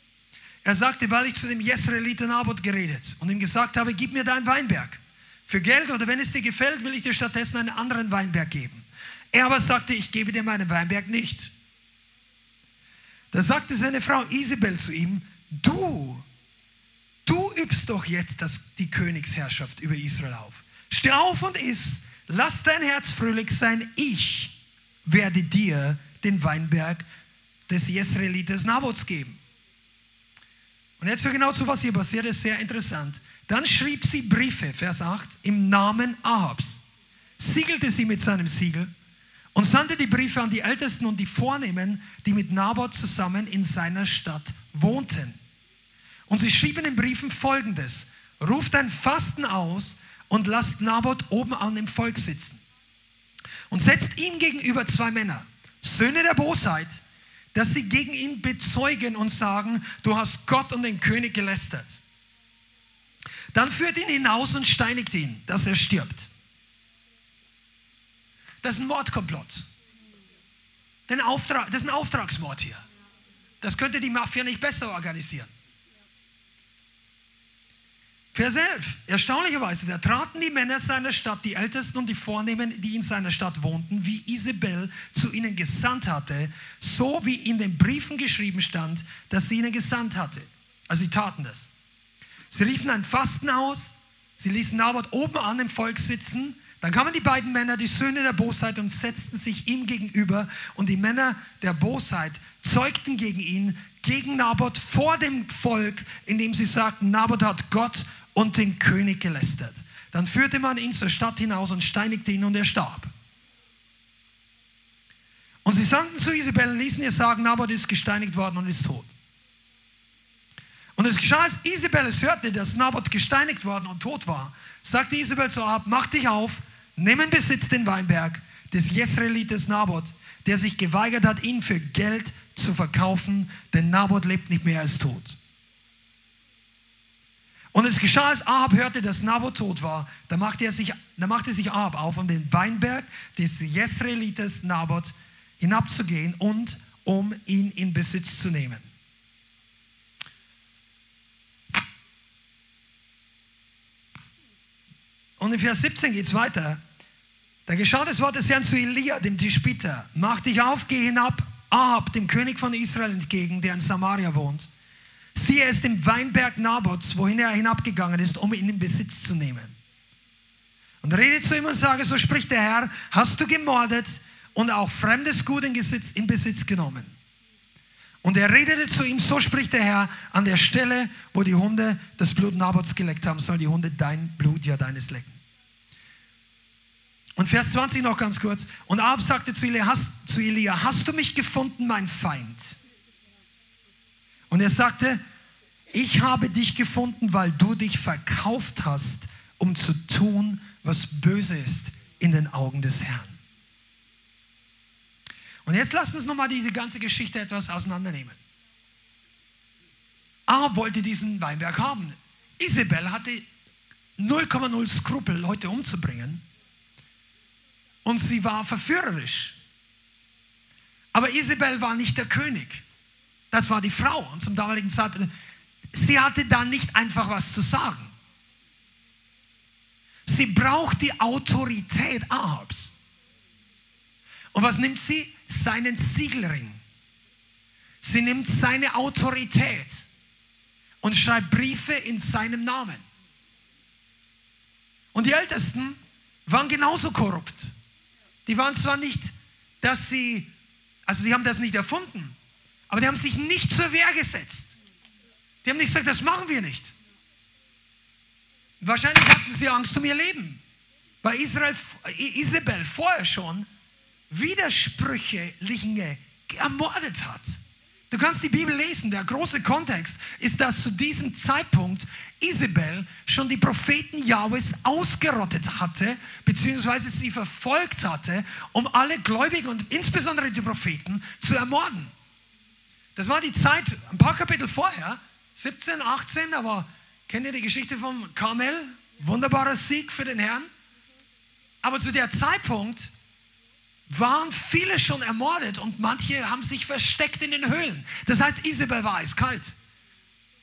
Er sagte, weil ich zu dem Jesraeliten Naboth geredet und ihm gesagt habe, gib mir deinen Weinberg. Für Geld oder wenn es dir gefällt, will ich dir stattdessen einen anderen Weinberg geben. Er aber sagte, ich gebe dir meinen Weinberg nicht. Da sagte seine Frau Isabel zu ihm, du, du übst doch jetzt das, die Königsherrschaft über Israel auf. Steh auf und iss, lass dein Herz fröhlich sein, ich werde dir den Weinberg des Jesraelites Nabots geben. Und jetzt für genau zu was hier passiert, ist sehr interessant. Dann schrieb sie Briefe, Vers 8, im Namen Ahabs, siegelte sie mit seinem Siegel und sandte die Briefe an die Ältesten und die Vornehmen, die mit Naboth zusammen in seiner Stadt wohnten. Und sie schrieben in Briefen folgendes: Ruft ein Fasten aus und lasst Naboth oben an dem Volk sitzen. Und setzt ihm gegenüber zwei Männer, Söhne der Bosheit, dass sie gegen ihn bezeugen und sagen, du hast Gott und den König gelästert. Dann führt ihn hinaus und steinigt ihn, dass er stirbt. Das ist ein Mordkomplott. Das ist ein Auftragsmord hier. Das könnte die Mafia nicht besser organisieren. Vers 11. Erstaunlicherweise, da traten die Männer seiner Stadt, die Ältesten und die Vornehmen, die in seiner Stadt wohnten, wie Isabel zu ihnen gesandt hatte, so wie in den Briefen geschrieben stand, dass sie ihnen gesandt hatte. Also sie taten das. Sie riefen ein Fasten aus, sie ließen Naboth oben an dem Volk sitzen, dann kamen die beiden Männer, die Söhne der Bosheit, und setzten sich ihm gegenüber. Und die Männer der Bosheit zeugten gegen ihn, gegen Naboth vor dem Volk, indem sie sagten, Naboth hat Gott und den König gelästert. Dann führte man ihn zur Stadt hinaus und steinigte ihn und er starb. Und sie sagten zu Isabel und ließen ihr sagen, Naboth ist gesteinigt worden und ist tot. Und es geschah, als Isabel es hörte, dass Naboth gesteinigt worden und tot war, sagte Isabel zu Ahab, mach dich auf, nimm in Besitz den Weinberg des Jesraelites Naboth, der sich geweigert hat, ihn für Geld zu verkaufen, denn Naboth lebt nicht mehr als tot. Und es geschah, als Ahab hörte, dass Naboth tot war, da machte, er sich, da machte sich Ahab auf, um den Weinberg des Jesraelites Naboth hinabzugehen und um ihn in Besitz zu nehmen. Und in Vers 17 geht es weiter. Da geschah das Wort des Herrn zu Elia, dem Tischbiter. Mach dich auf, geh hinab, Ahab, dem König von Israel entgegen, der in Samaria wohnt Siehe, er ist im Weinberg Nabots, wohin er hinabgegangen ist, um ihn in Besitz zu nehmen. und rede zu ihm und sage, so spricht der Herr, hast du gemordet und auch fremdes Gut in Besitz genommen. Und er redete zu ihm, so spricht der Herr, an der Stelle, wo die Hunde das Blut Nabots geleckt haben, sollen die Hunde dein Blut ja deines lecken. Und Vers 20 noch ganz kurz. Und Ab sagte zu Elia, hast, zu Elia, hast du mich gefunden, mein Feind? Und er sagte, ich habe dich gefunden, weil du dich verkauft hast, um zu tun, was böse ist in den Augen des Herrn. Und jetzt lasst uns nochmal diese ganze Geschichte etwas auseinandernehmen. A wollte diesen Weinberg haben. Isabel hatte 0,0 Skrupel, Leute umzubringen. Und sie war verführerisch. Aber Isabel war nicht der König. Das war die Frau. Und zum damaligen Zeitpunkt, sie hatte da nicht einfach was zu sagen. Sie braucht die Autorität Ahabs. Und was nimmt sie? Seinen Siegelring. Sie nimmt seine Autorität und schreibt Briefe in seinem Namen. Und die Ältesten waren genauso korrupt. Die waren zwar nicht, dass sie, also sie haben das nicht erfunden, aber die haben sich nicht zur Wehr gesetzt. Die haben nicht gesagt, das machen wir nicht. Wahrscheinlich hatten sie Angst um ihr Leben, weil Israel, Isabel vorher schon widersprüchliche ermordet hat. Du kannst die Bibel lesen. Der große Kontext ist, dass zu diesem Zeitpunkt Isabel schon die Propheten Jahwes ausgerottet hatte, beziehungsweise sie verfolgt hatte, um alle Gläubigen und insbesondere die Propheten zu ermorden. Das war die Zeit, ein paar Kapitel vorher, 17, 18, aber kennt ihr die Geschichte vom Karmel? Wunderbarer Sieg für den Herrn. Aber zu der Zeitpunkt waren viele schon ermordet und manche haben sich versteckt in den Höhlen. Das heißt, Isabel war eiskalt.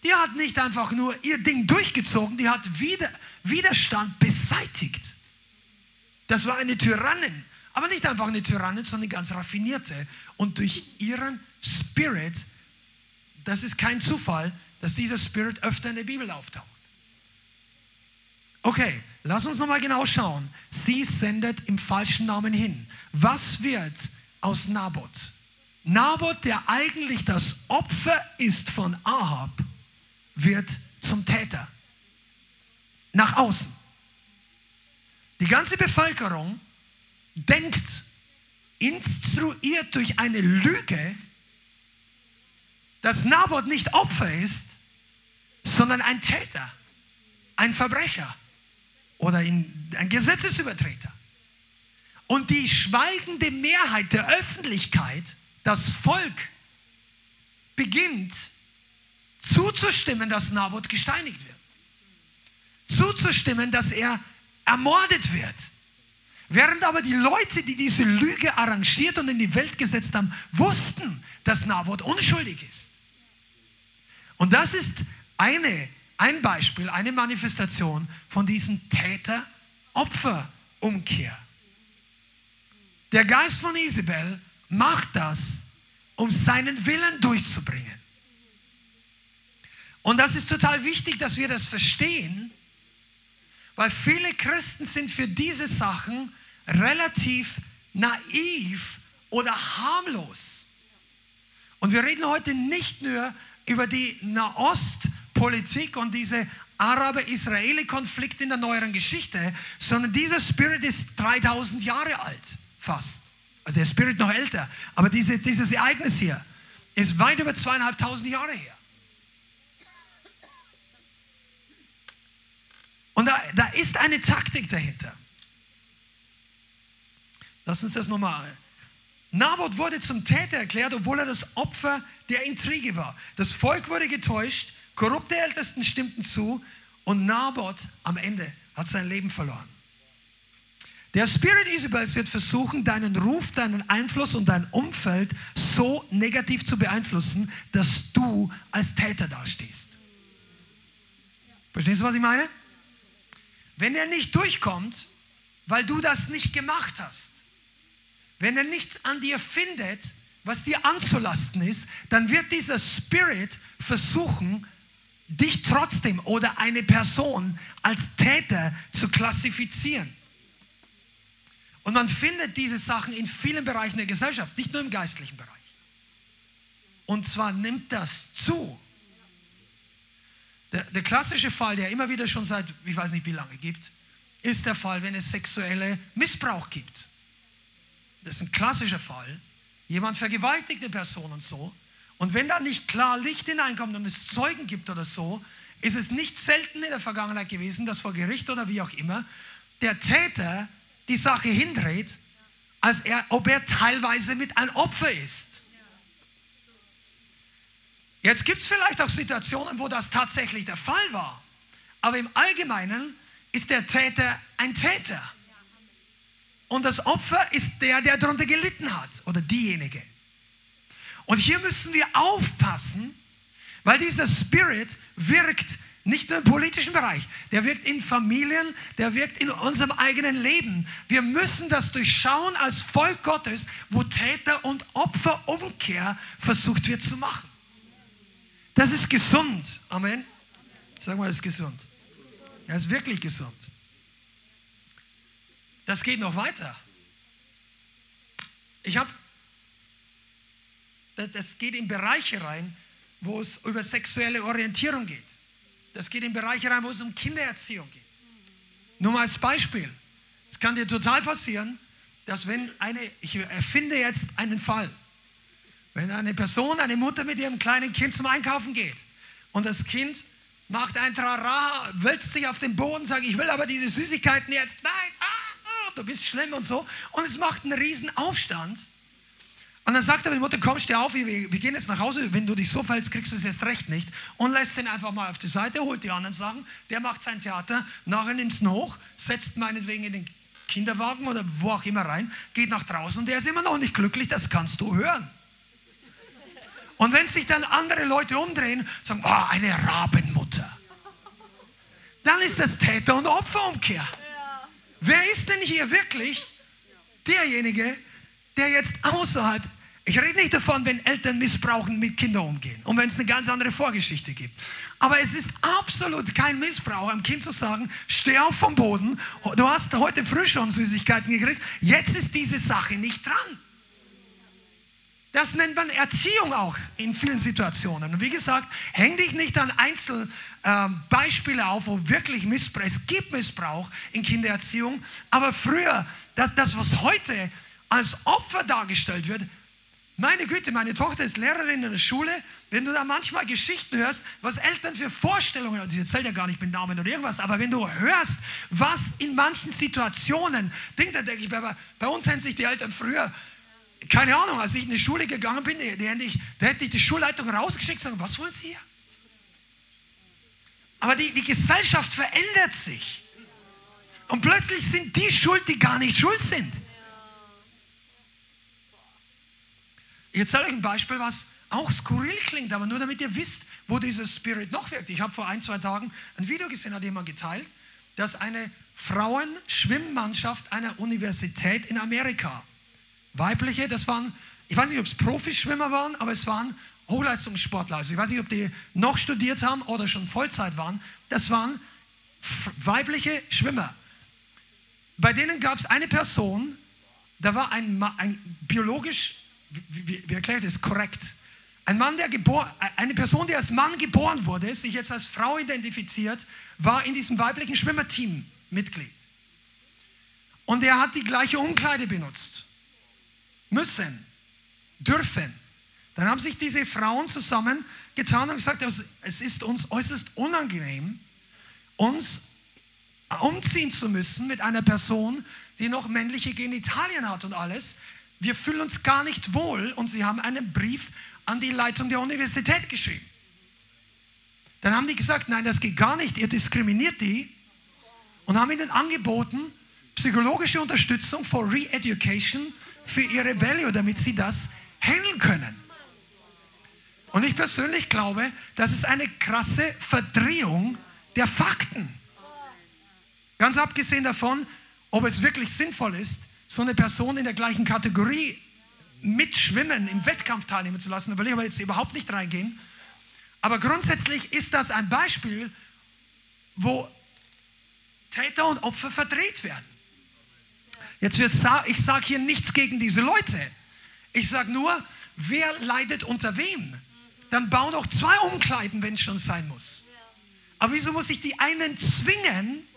Die hat nicht einfach nur ihr Ding durchgezogen, die hat Wider Widerstand beseitigt. Das war eine Tyrannin, aber nicht einfach eine Tyrannin, sondern eine ganz raffinierte. Und durch ihren Spirit, das ist kein Zufall, dass dieser Spirit öfter in der Bibel auftaucht. Okay, lass uns nochmal genau schauen. Sie sendet im falschen Namen hin. Was wird aus Naboth? Naboth, der eigentlich das Opfer ist von Ahab, wird zum Täter. Nach außen. Die ganze Bevölkerung denkt, instruiert durch eine Lüge, dass Naboth nicht Opfer ist, sondern ein Täter, ein Verbrecher oder ein Gesetzesübertreter. Und die schweigende Mehrheit der Öffentlichkeit, das Volk, beginnt zuzustimmen, dass Naboth gesteinigt wird. Zuzustimmen, dass er ermordet wird. Während aber die Leute, die diese Lüge arrangiert und in die Welt gesetzt haben, wussten, dass Naboth unschuldig ist. Und das ist eine, ein Beispiel, eine Manifestation von diesem Täter-Opfer-Umkehr. Der Geist von Isabel macht das, um seinen Willen durchzubringen. Und das ist total wichtig, dass wir das verstehen, weil viele Christen sind für diese Sachen relativ naiv oder harmlos. Und wir reden heute nicht nur über die Nahostpolitik und diese Araber-Israeli-Konflikt in der neueren Geschichte, sondern dieser Spirit ist 3000 Jahre alt, fast. Also der Spirit noch älter. Aber diese, dieses Ereignis hier ist weit über zweieinhalbtausend Jahre her. Und da, da ist eine Taktik dahinter. Lass uns das nochmal. Naboth wurde zum Täter erklärt, obwohl er das Opfer der Intrige war. Das Volk wurde getäuscht, korrupte Ältesten stimmten zu und Naboth am Ende hat sein Leben verloren. Der Spirit Isabels wird versuchen, deinen Ruf, deinen Einfluss und dein Umfeld so negativ zu beeinflussen, dass du als Täter dastehst. Verstehst du, was ich meine? Wenn er nicht durchkommt, weil du das nicht gemacht hast, wenn er nichts an dir findet, was dir anzulasten ist, dann wird dieser Spirit versuchen, dich trotzdem oder eine Person als Täter zu klassifizieren. Und man findet diese Sachen in vielen Bereichen der Gesellschaft, nicht nur im geistlichen Bereich. Und zwar nimmt das zu. Der, der, klassische Fall, der immer wieder schon seit, ich weiß nicht wie lange gibt, ist der Fall, wenn es sexuelle Missbrauch gibt. Das ist ein klassischer Fall. Jemand vergewaltigt eine Person und so. Und wenn da nicht klar Licht hineinkommt und es Zeugen gibt oder so, ist es nicht selten in der Vergangenheit gewesen, dass vor Gericht oder wie auch immer der Täter die Sache hindreht, als er, ob er teilweise mit ein Opfer ist. Jetzt gibt es vielleicht auch Situationen, wo das tatsächlich der Fall war. Aber im Allgemeinen ist der Täter ein Täter. Und das Opfer ist der, der darunter gelitten hat oder diejenige. Und hier müssen wir aufpassen, weil dieser Spirit wirkt nicht nur im politischen Bereich, der wirkt in Familien, der wirkt in unserem eigenen Leben. Wir müssen das durchschauen als Volk Gottes, wo Täter und Opferumkehr versucht wird zu machen. Das ist gesund. Amen. Sag mal, das ist gesund. Er ist wirklich gesund. Das geht noch weiter. Ich habe, das geht in Bereiche rein, wo es über sexuelle Orientierung geht. Das geht in Bereiche rein, wo es um Kindererziehung geht. Nur mal als Beispiel. Es kann dir total passieren, dass wenn eine, ich erfinde jetzt einen Fall, wenn eine Person, eine Mutter mit ihrem kleinen Kind zum Einkaufen geht und das Kind macht ein Trara, wälzt sich auf den Boden, sagt, ich will aber diese Süßigkeiten jetzt, nein, ah, ah, du bist schlimm und so. Und es macht einen riesen Aufstand. Und dann sagt aber die Mutter, komm, steh auf, wir, wir gehen jetzt nach Hause. Wenn du dich so fällst, kriegst du es erst recht nicht. Und lässt den einfach mal auf die Seite, holt die anderen Sachen. Der macht sein Theater, nachher nimmt ihn hoch, setzt meinetwegen in den Kinderwagen oder wo auch immer rein, geht nach draußen und der ist immer noch nicht glücklich, das kannst du hören. Und wenn sich dann andere Leute umdrehen und sagen, oh, eine Rabenmutter, dann ist das Täter- und Opferumkehr. Ja. Wer ist denn hier wirklich derjenige, der jetzt außerhalb ich rede nicht davon, wenn Eltern missbrauchen, mit Kindern umgehen und wenn es eine ganz andere Vorgeschichte gibt. Aber es ist absolut kein Missbrauch, einem Kind zu sagen, steh auf vom Boden, du hast heute früh schon Süßigkeiten gekriegt, jetzt ist diese Sache nicht dran. Das nennt man Erziehung auch in vielen Situationen. Und wie gesagt, häng dich nicht an Einzelbeispiele ähm, auf, wo wirklich Missbrauch, es gibt Missbrauch in Kindererziehung, aber früher, das, das was heute als Opfer dargestellt wird, meine Güte, meine Tochter ist Lehrerin in der Schule. Wenn du da manchmal Geschichten hörst, was Eltern für Vorstellungen haben, sie erzählt ja gar nicht mit Namen oder irgendwas, aber wenn du hörst, was in manchen Situationen, denk, da denke ich, bei, bei uns hätten sich die Eltern früher, keine Ahnung, als ich in die Schule gegangen bin, die, die ich, da hätte ich die Schulleitung rausgeschickt und sagen, was wollen Sie hier? Aber die, die Gesellschaft verändert sich. Und plötzlich sind die schuld, die gar nicht schuld sind. Ich erzähle euch ein Beispiel, was auch skurril klingt, aber nur damit ihr wisst, wo dieser Spirit noch wirkt. Ich habe vor ein, zwei Tagen ein Video gesehen, hat jemand geteilt, dass eine Frauenschwimmmannschaft einer Universität in Amerika, weibliche, das waren, ich weiß nicht, ob es Profischwimmer waren, aber es waren Hochleistungssportler. Also ich weiß nicht, ob die noch studiert haben oder schon Vollzeit waren. Das waren weibliche Schwimmer. Bei denen gab es eine Person, da war ein, ein biologisch wie, wie erklärt es korrekt? Ein Mann, der eine Person, die als Mann geboren wurde, sich jetzt als Frau identifiziert, war in diesem weiblichen Schwimmerteam Mitglied. Und er hat die gleiche Umkleide benutzt. Müssen, dürfen. Dann haben sich diese Frauen zusammengetan und gesagt, es ist uns äußerst unangenehm, uns umziehen zu müssen mit einer Person, die noch männliche Genitalien hat und alles, wir fühlen uns gar nicht wohl und sie haben einen Brief an die Leitung der Universität geschrieben. Dann haben die gesagt, nein, das geht gar nicht, ihr diskriminiert die und haben ihnen angeboten, psychologische Unterstützung for Re-Education für ihre Value, damit sie das handeln können. Und ich persönlich glaube, das ist eine krasse Verdrehung der Fakten. Ganz abgesehen davon, ob es wirklich sinnvoll ist, so eine Person in der gleichen Kategorie mitschwimmen, im Wettkampf teilnehmen zu lassen. Da will ich aber jetzt überhaupt nicht reingehen. Aber grundsätzlich ist das ein Beispiel, wo Täter und Opfer verdreht werden. Jetzt wird, ich sage hier nichts gegen diese Leute. Ich sage nur, wer leidet unter wem? Dann bau doch zwei Umkleiden, wenn es schon sein muss. Aber wieso muss ich die einen zwingen?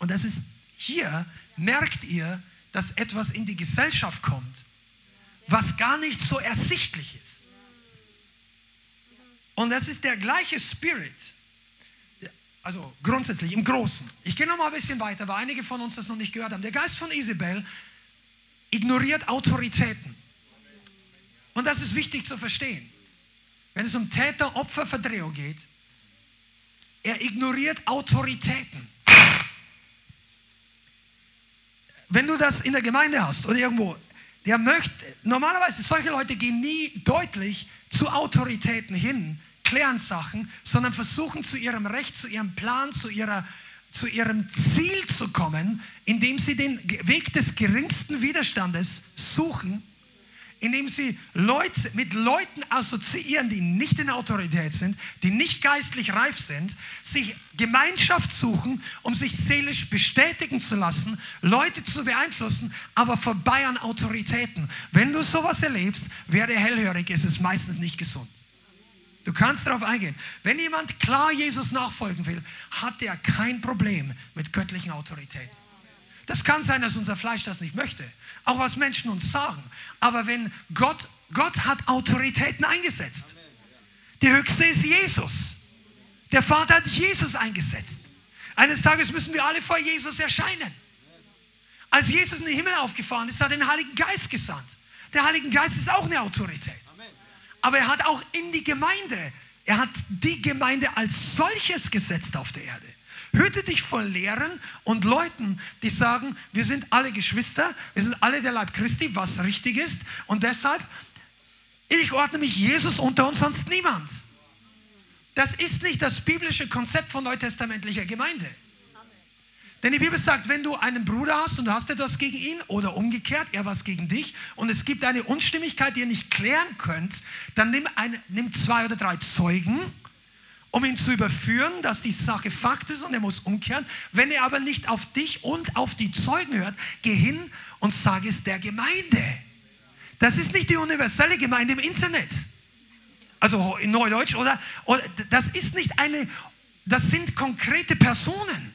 Und das ist hier, merkt ihr, dass etwas in die Gesellschaft kommt, was gar nicht so ersichtlich ist. Und das ist der gleiche Spirit. Also grundsätzlich im Großen. Ich gehe noch mal ein bisschen weiter, weil einige von uns das noch nicht gehört haben. Der Geist von Isabel ignoriert Autoritäten. Und das ist wichtig zu verstehen. Wenn es um Täter-Opfer-Verdrehung geht, er ignoriert Autoritäten. Wenn du das in der Gemeinde hast oder irgendwo, der möchte, normalerweise solche Leute gehen nie deutlich zu Autoritäten hin, klären Sachen, sondern versuchen zu ihrem Recht, zu ihrem Plan, zu, ihrer, zu ihrem Ziel zu kommen, indem sie den Weg des geringsten Widerstandes suchen indem sie Leute, mit Leuten assoziieren, die nicht in Autorität sind, die nicht geistlich reif sind, sich Gemeinschaft suchen, um sich seelisch bestätigen zu lassen, Leute zu beeinflussen, aber vorbei an Autoritäten. Wenn du sowas erlebst, werde hellhörig, ist es meistens nicht gesund. Du kannst darauf eingehen. Wenn jemand klar Jesus nachfolgen will, hat er kein Problem mit göttlichen Autoritäten. Das kann sein, dass unser Fleisch das nicht möchte. Auch was Menschen uns sagen. Aber wenn Gott, Gott hat Autoritäten eingesetzt. Der höchste ist Jesus. Der Vater hat Jesus eingesetzt. Eines Tages müssen wir alle vor Jesus erscheinen. Als Jesus in den Himmel aufgefahren ist, hat er den Heiligen Geist gesandt. Der Heilige Geist ist auch eine Autorität. Aber er hat auch in die Gemeinde, er hat die Gemeinde als solches gesetzt auf der Erde. Hüte dich vor Lehren und Leuten, die sagen, wir sind alle Geschwister, wir sind alle der Leib Christi, was richtig ist. Und deshalb, ich ordne mich Jesus unter und sonst niemand. Das ist nicht das biblische Konzept von neutestamentlicher Gemeinde. Denn die Bibel sagt, wenn du einen Bruder hast und du hast etwas gegen ihn oder umgekehrt, er was gegen dich und es gibt eine Unstimmigkeit, die ihr nicht klären könnt, dann nimm, eine, nimm zwei oder drei Zeugen um ihn zu überführen, dass die Sache Fakt ist und er muss umkehren. Wenn er aber nicht auf dich und auf die Zeugen hört, geh hin und sag es der Gemeinde. Das ist nicht die universelle Gemeinde im Internet. Also in Neudeutsch, oder das ist nicht eine, das sind konkrete Personen.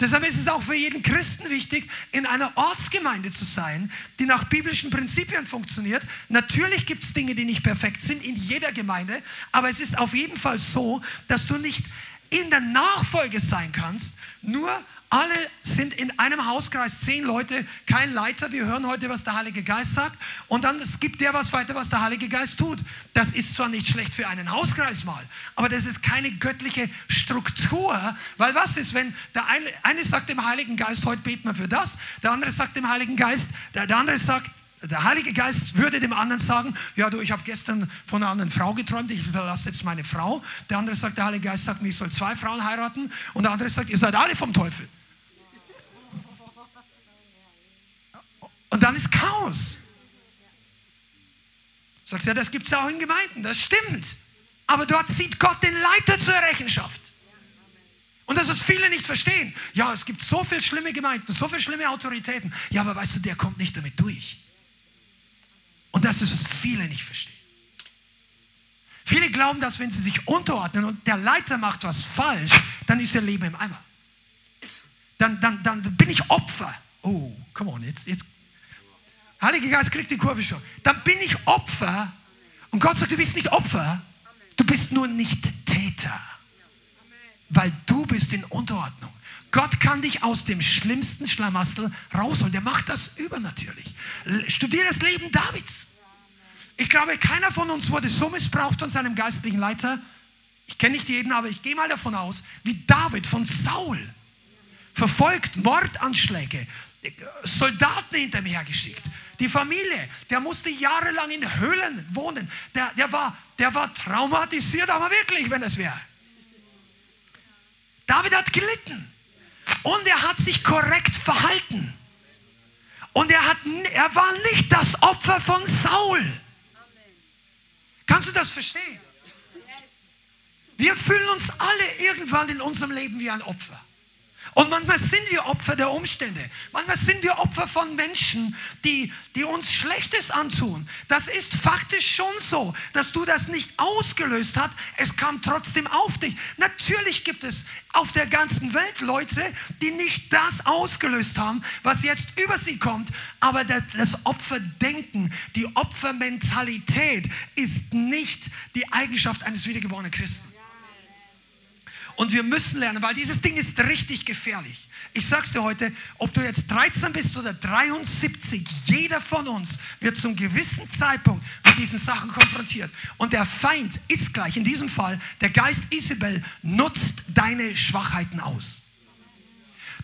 Deshalb ist es auch für jeden Christen wichtig, in einer Ortsgemeinde zu sein, die nach biblischen Prinzipien funktioniert. Natürlich gibt es Dinge, die nicht perfekt sind in jeder Gemeinde, aber es ist auf jeden Fall so, dass du nicht in der Nachfolge sein kannst, nur alle sind in einem Hauskreis, zehn Leute, kein Leiter. Wir hören heute, was der Heilige Geist sagt. Und dann es gibt der was weiter, was der Heilige Geist tut. Das ist zwar nicht schlecht für einen Hauskreis mal, aber das ist keine göttliche Struktur. Weil was ist, wenn der eine, eine sagt dem Heiligen Geist, heute beten wir für das, der andere sagt dem Heiligen Geist, der, der andere sagt, der Heilige Geist würde dem anderen sagen, ja du, ich habe gestern von einer anderen Frau geträumt, ich verlasse jetzt meine Frau. Der andere sagt, der Heilige Geist sagt mir, ich soll zwei Frauen heiraten. Und der andere sagt, ihr seid alle vom Teufel. Und dann ist Chaos. Sagt er, das gibt es auch in Gemeinden, das stimmt. Aber dort zieht Gott den Leiter zur Rechenschaft. Und das ist viele nicht verstehen. Ja, es gibt so viele schlimme Gemeinden, so viele schlimme Autoritäten. Ja, aber weißt du, der kommt nicht damit durch. Und das ist, was viele nicht verstehen. Viele glauben, dass wenn sie sich unterordnen und der Leiter macht was falsch, dann ist ihr Leben im Eimer. Dann, dann, dann bin ich Opfer. Oh, come on, jetzt, jetzt Heiliger Geist kriegt die Kurve schon. Dann bin ich Opfer. Und Gott sagt, du bist nicht Opfer, du bist nur nicht Täter. Weil du bist in Unterordnung. Gott kann dich aus dem schlimmsten Schlamassel rausholen. Der macht das übernatürlich. Studier das Leben Davids. Ich glaube, keiner von uns wurde so missbraucht von seinem geistlichen Leiter. Ich kenne nicht jeden, aber ich gehe mal davon aus, wie David von Saul. Verfolgt, Mordanschläge, Soldaten hinter mir hergeschickt. Die Familie, der musste jahrelang in Höhlen wohnen. Der, der, war, der war traumatisiert, aber wirklich, wenn es wäre. David hat gelitten. Und er hat sich korrekt verhalten. Und er, hat, er war nicht das Opfer von Saul. Kannst du das verstehen? Wir fühlen uns alle irgendwann in unserem Leben wie ein Opfer. Und manchmal sind wir Opfer der Umstände. Manchmal sind wir Opfer von Menschen, die, die uns Schlechtes antun. Das ist faktisch schon so, dass du das nicht ausgelöst hast. Es kam trotzdem auf dich. Natürlich gibt es auf der ganzen Welt Leute, die nicht das ausgelöst haben, was jetzt über sie kommt. Aber das Opferdenken, die Opfermentalität ist nicht die Eigenschaft eines wiedergeborenen Christen. Und wir müssen lernen, weil dieses Ding ist richtig gefährlich. Ich sag's dir heute, ob du jetzt 13 bist oder 73, jeder von uns wird zum gewissen Zeitpunkt mit diesen Sachen konfrontiert. Und der Feind ist gleich, in diesem Fall, der Geist Isabel nutzt deine Schwachheiten aus.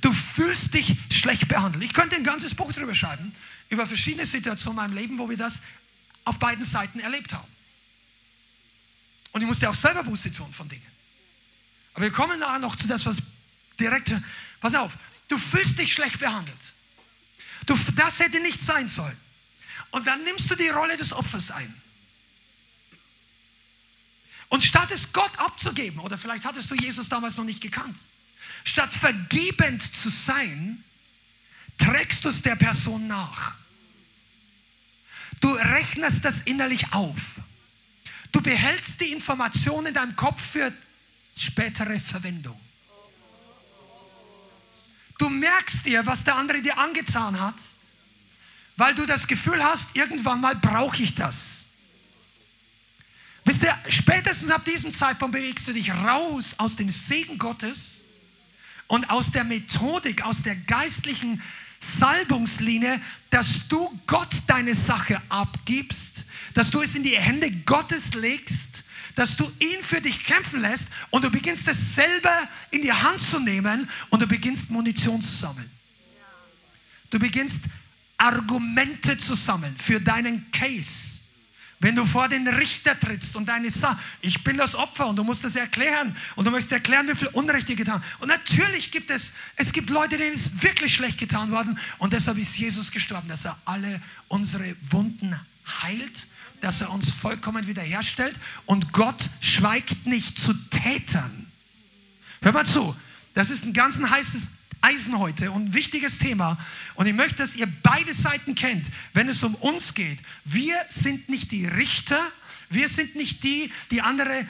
Du fühlst dich schlecht behandelt. Ich könnte ein ganzes Buch darüber schreiben, über verschiedene Situationen in meinem Leben, wo wir das auf beiden Seiten erlebt haben. Und ich musste auch selber Buße tun von Dingen. Aber wir kommen nachher noch zu das, was direkt, pass auf, du fühlst dich schlecht behandelt. Du, das hätte nicht sein sollen. Und dann nimmst du die Rolle des Opfers ein. Und statt es Gott abzugeben, oder vielleicht hattest du Jesus damals noch nicht gekannt, statt vergebend zu sein, trägst du es der Person nach. Du rechnest das innerlich auf. Du behältst die Information in deinem Kopf für spätere Verwendung. Du merkst dir, was der andere dir angetan hat, weil du das Gefühl hast, irgendwann mal brauche ich das. Wisst ihr, spätestens ab diesem Zeitpunkt bewegst du dich raus aus dem Segen Gottes und aus der Methodik, aus der geistlichen Salbungslinie, dass du Gott deine Sache abgibst, dass du es in die Hände Gottes legst dass du ihn für dich kämpfen lässt und du beginnst es selber in die Hand zu nehmen und du beginnst Munition zu sammeln. Du beginnst Argumente zu sammeln für deinen Case. Wenn du vor den Richter trittst und deine Sache, ich bin das Opfer und du musst das erklären und du möchtest erklären, wie viel Unrecht dir getan. Und natürlich gibt es, es gibt Leute, denen ist wirklich schlecht getan worden und deshalb ist Jesus gestorben, dass er alle unsere Wunden heilt dass er uns vollkommen wiederherstellt und Gott schweigt nicht zu Tätern. Hör mal zu, das ist ein ganz heißes Eisen heute und ein wichtiges Thema. Und ich möchte, dass ihr beide Seiten kennt, wenn es um uns geht. Wir sind nicht die Richter, wir sind nicht die, die andere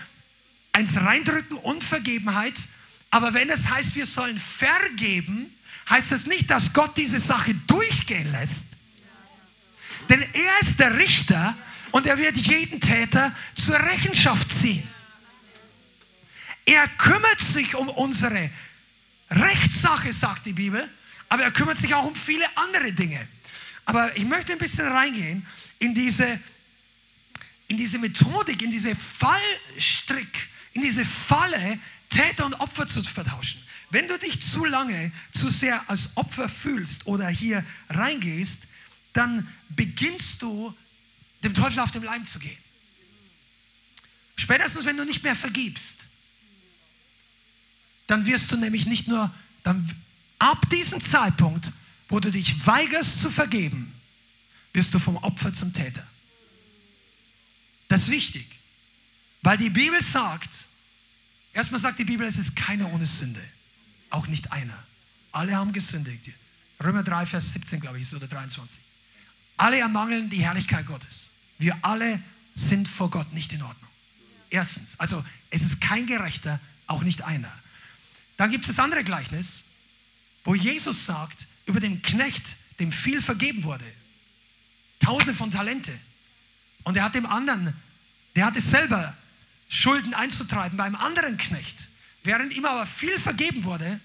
eins reindrücken, Unvergebenheit. Aber wenn es heißt, wir sollen vergeben, heißt das nicht, dass Gott diese Sache durchgehen lässt. Denn er ist der Richter und er wird jeden Täter zur Rechenschaft ziehen. Er kümmert sich um unsere Rechtssache, sagt die Bibel, aber er kümmert sich auch um viele andere Dinge. Aber ich möchte ein bisschen reingehen in diese, in diese Methodik, in diese Fallstrick, in diese Falle, Täter und Opfer zu vertauschen. Wenn du dich zu lange, zu sehr als Opfer fühlst oder hier reingehst, dann beginnst du dem Teufel auf den Leim zu gehen. Spätestens, wenn du nicht mehr vergibst, dann wirst du nämlich nicht nur, dann ab diesem Zeitpunkt, wo du dich weigerst zu vergeben, wirst du vom Opfer zum Täter. Das ist wichtig, weil die Bibel sagt, erstmal sagt die Bibel, es ist keiner ohne Sünde, auch nicht einer. Alle haben gesündigt. Römer 3, Vers 17, glaube ich, oder 23. Alle ermangeln die Herrlichkeit Gottes. Wir alle sind vor Gott nicht in Ordnung. Erstens, also es ist kein Gerechter, auch nicht einer. Dann gibt es das andere Gleichnis, wo Jesus sagt über den Knecht, dem viel vergeben wurde. Tausende von Talente. Und er hat dem anderen, der hatte selber Schulden einzutreiben beim anderen Knecht. Während ihm aber viel vergeben wurde,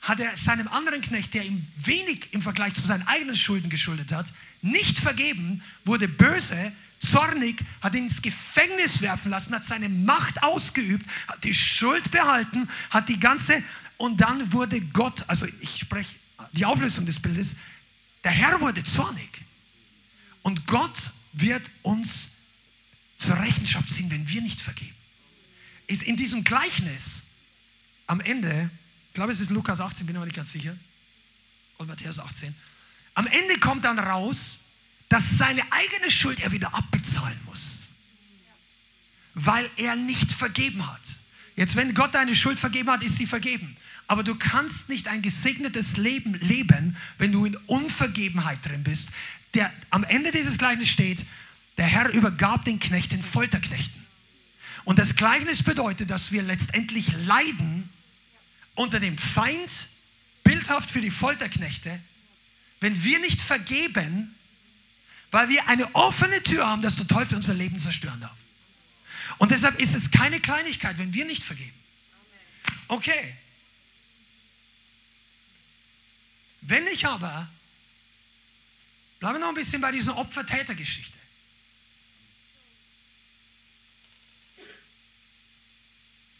hat er seinem anderen Knecht, der ihm wenig im Vergleich zu seinen eigenen Schulden geschuldet hat, nicht vergeben, wurde böse, zornig, hat ihn ins Gefängnis werfen lassen, hat seine Macht ausgeübt, hat die Schuld behalten, hat die ganze, und dann wurde Gott, also ich spreche die Auflösung des Bildes, der Herr wurde zornig. Und Gott wird uns zur Rechenschaft ziehen, wenn wir nicht vergeben. Ist in diesem Gleichnis am Ende ich glaube, es ist Lukas 18, bin aber nicht ganz sicher. Und Matthäus 18. Am Ende kommt dann raus, dass seine eigene Schuld er wieder abbezahlen muss. Weil er nicht vergeben hat. Jetzt, wenn Gott deine Schuld vergeben hat, ist sie vergeben. Aber du kannst nicht ein gesegnetes Leben leben, wenn du in Unvergebenheit drin bist. Der, am Ende dieses Gleichnisses steht, der Herr übergab den Knecht den Folterknechten. Und das Gleichnis bedeutet, dass wir letztendlich leiden unter dem Feind, bildhaft für die Folterknechte, wenn wir nicht vergeben, weil wir eine offene Tür haben, dass der Teufel unser Leben zerstören darf. Und deshalb ist es keine Kleinigkeit, wenn wir nicht vergeben. Okay. Wenn ich aber, bleiben wir noch ein bisschen bei dieser Opfer-Täter-Geschichte.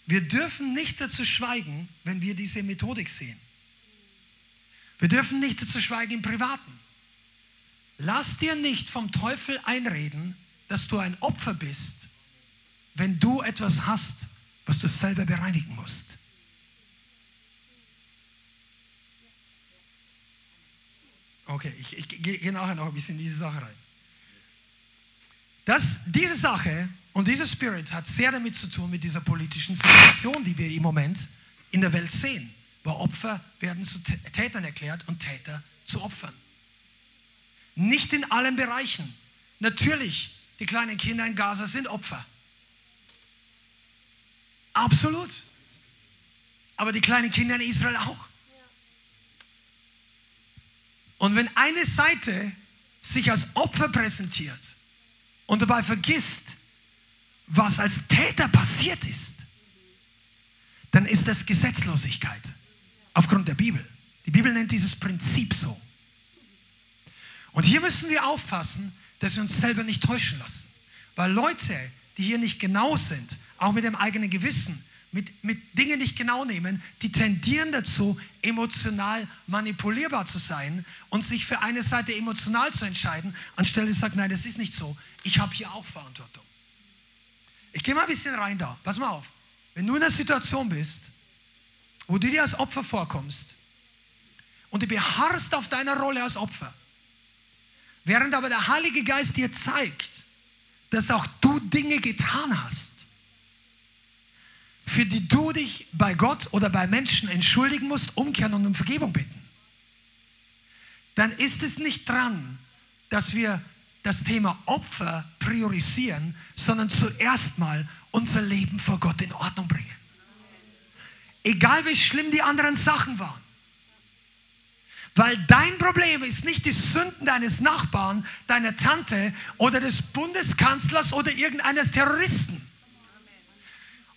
Wir dürfen nicht dazu schweigen, wenn wir diese Methodik sehen. Wir dürfen nicht dazu schweigen im Privaten. Lass dir nicht vom Teufel einreden, dass du ein Opfer bist, wenn du etwas hast, was du selber bereinigen musst. Okay, ich, ich gehe nachher noch ein bisschen in diese Sache rein. Das, diese Sache und dieser Spirit hat sehr damit zu tun mit dieser politischen Situation, die wir im Moment in der Welt sehen, wo Opfer werden zu Tätern erklärt und Täter zu Opfern. Nicht in allen Bereichen. Natürlich, die kleinen Kinder in Gaza sind Opfer. Absolut. Aber die kleinen Kinder in Israel auch. Und wenn eine Seite sich als Opfer präsentiert und dabei vergisst, was als Täter passiert ist, dann ist das Gesetzlosigkeit aufgrund der Bibel. Die Bibel nennt dieses Prinzip so. Und hier müssen wir aufpassen, dass wir uns selber nicht täuschen lassen. Weil Leute, die hier nicht genau sind, auch mit dem eigenen Gewissen, mit, mit Dingen nicht genau nehmen, die tendieren dazu, emotional manipulierbar zu sein und sich für eine Seite emotional zu entscheiden, anstelle zu sagen, nein, das ist nicht so. Ich habe hier auch Verantwortung. Ich gehe mal ein bisschen rein da. Pass mal auf. Wenn du in einer Situation bist, wo du dir als Opfer vorkommst und du beharrst auf deiner Rolle als Opfer, während aber der Heilige Geist dir zeigt, dass auch du Dinge getan hast, für die du dich bei Gott oder bei Menschen entschuldigen musst, umkehren und um Vergebung bitten, dann ist es nicht dran, dass wir das Thema Opfer priorisieren, sondern zuerst mal unser Leben vor Gott in Ordnung bringen. Egal wie schlimm die anderen Sachen waren. Weil dein Problem ist nicht die Sünden deines Nachbarn, deiner Tante oder des Bundeskanzlers oder irgendeines Terroristen.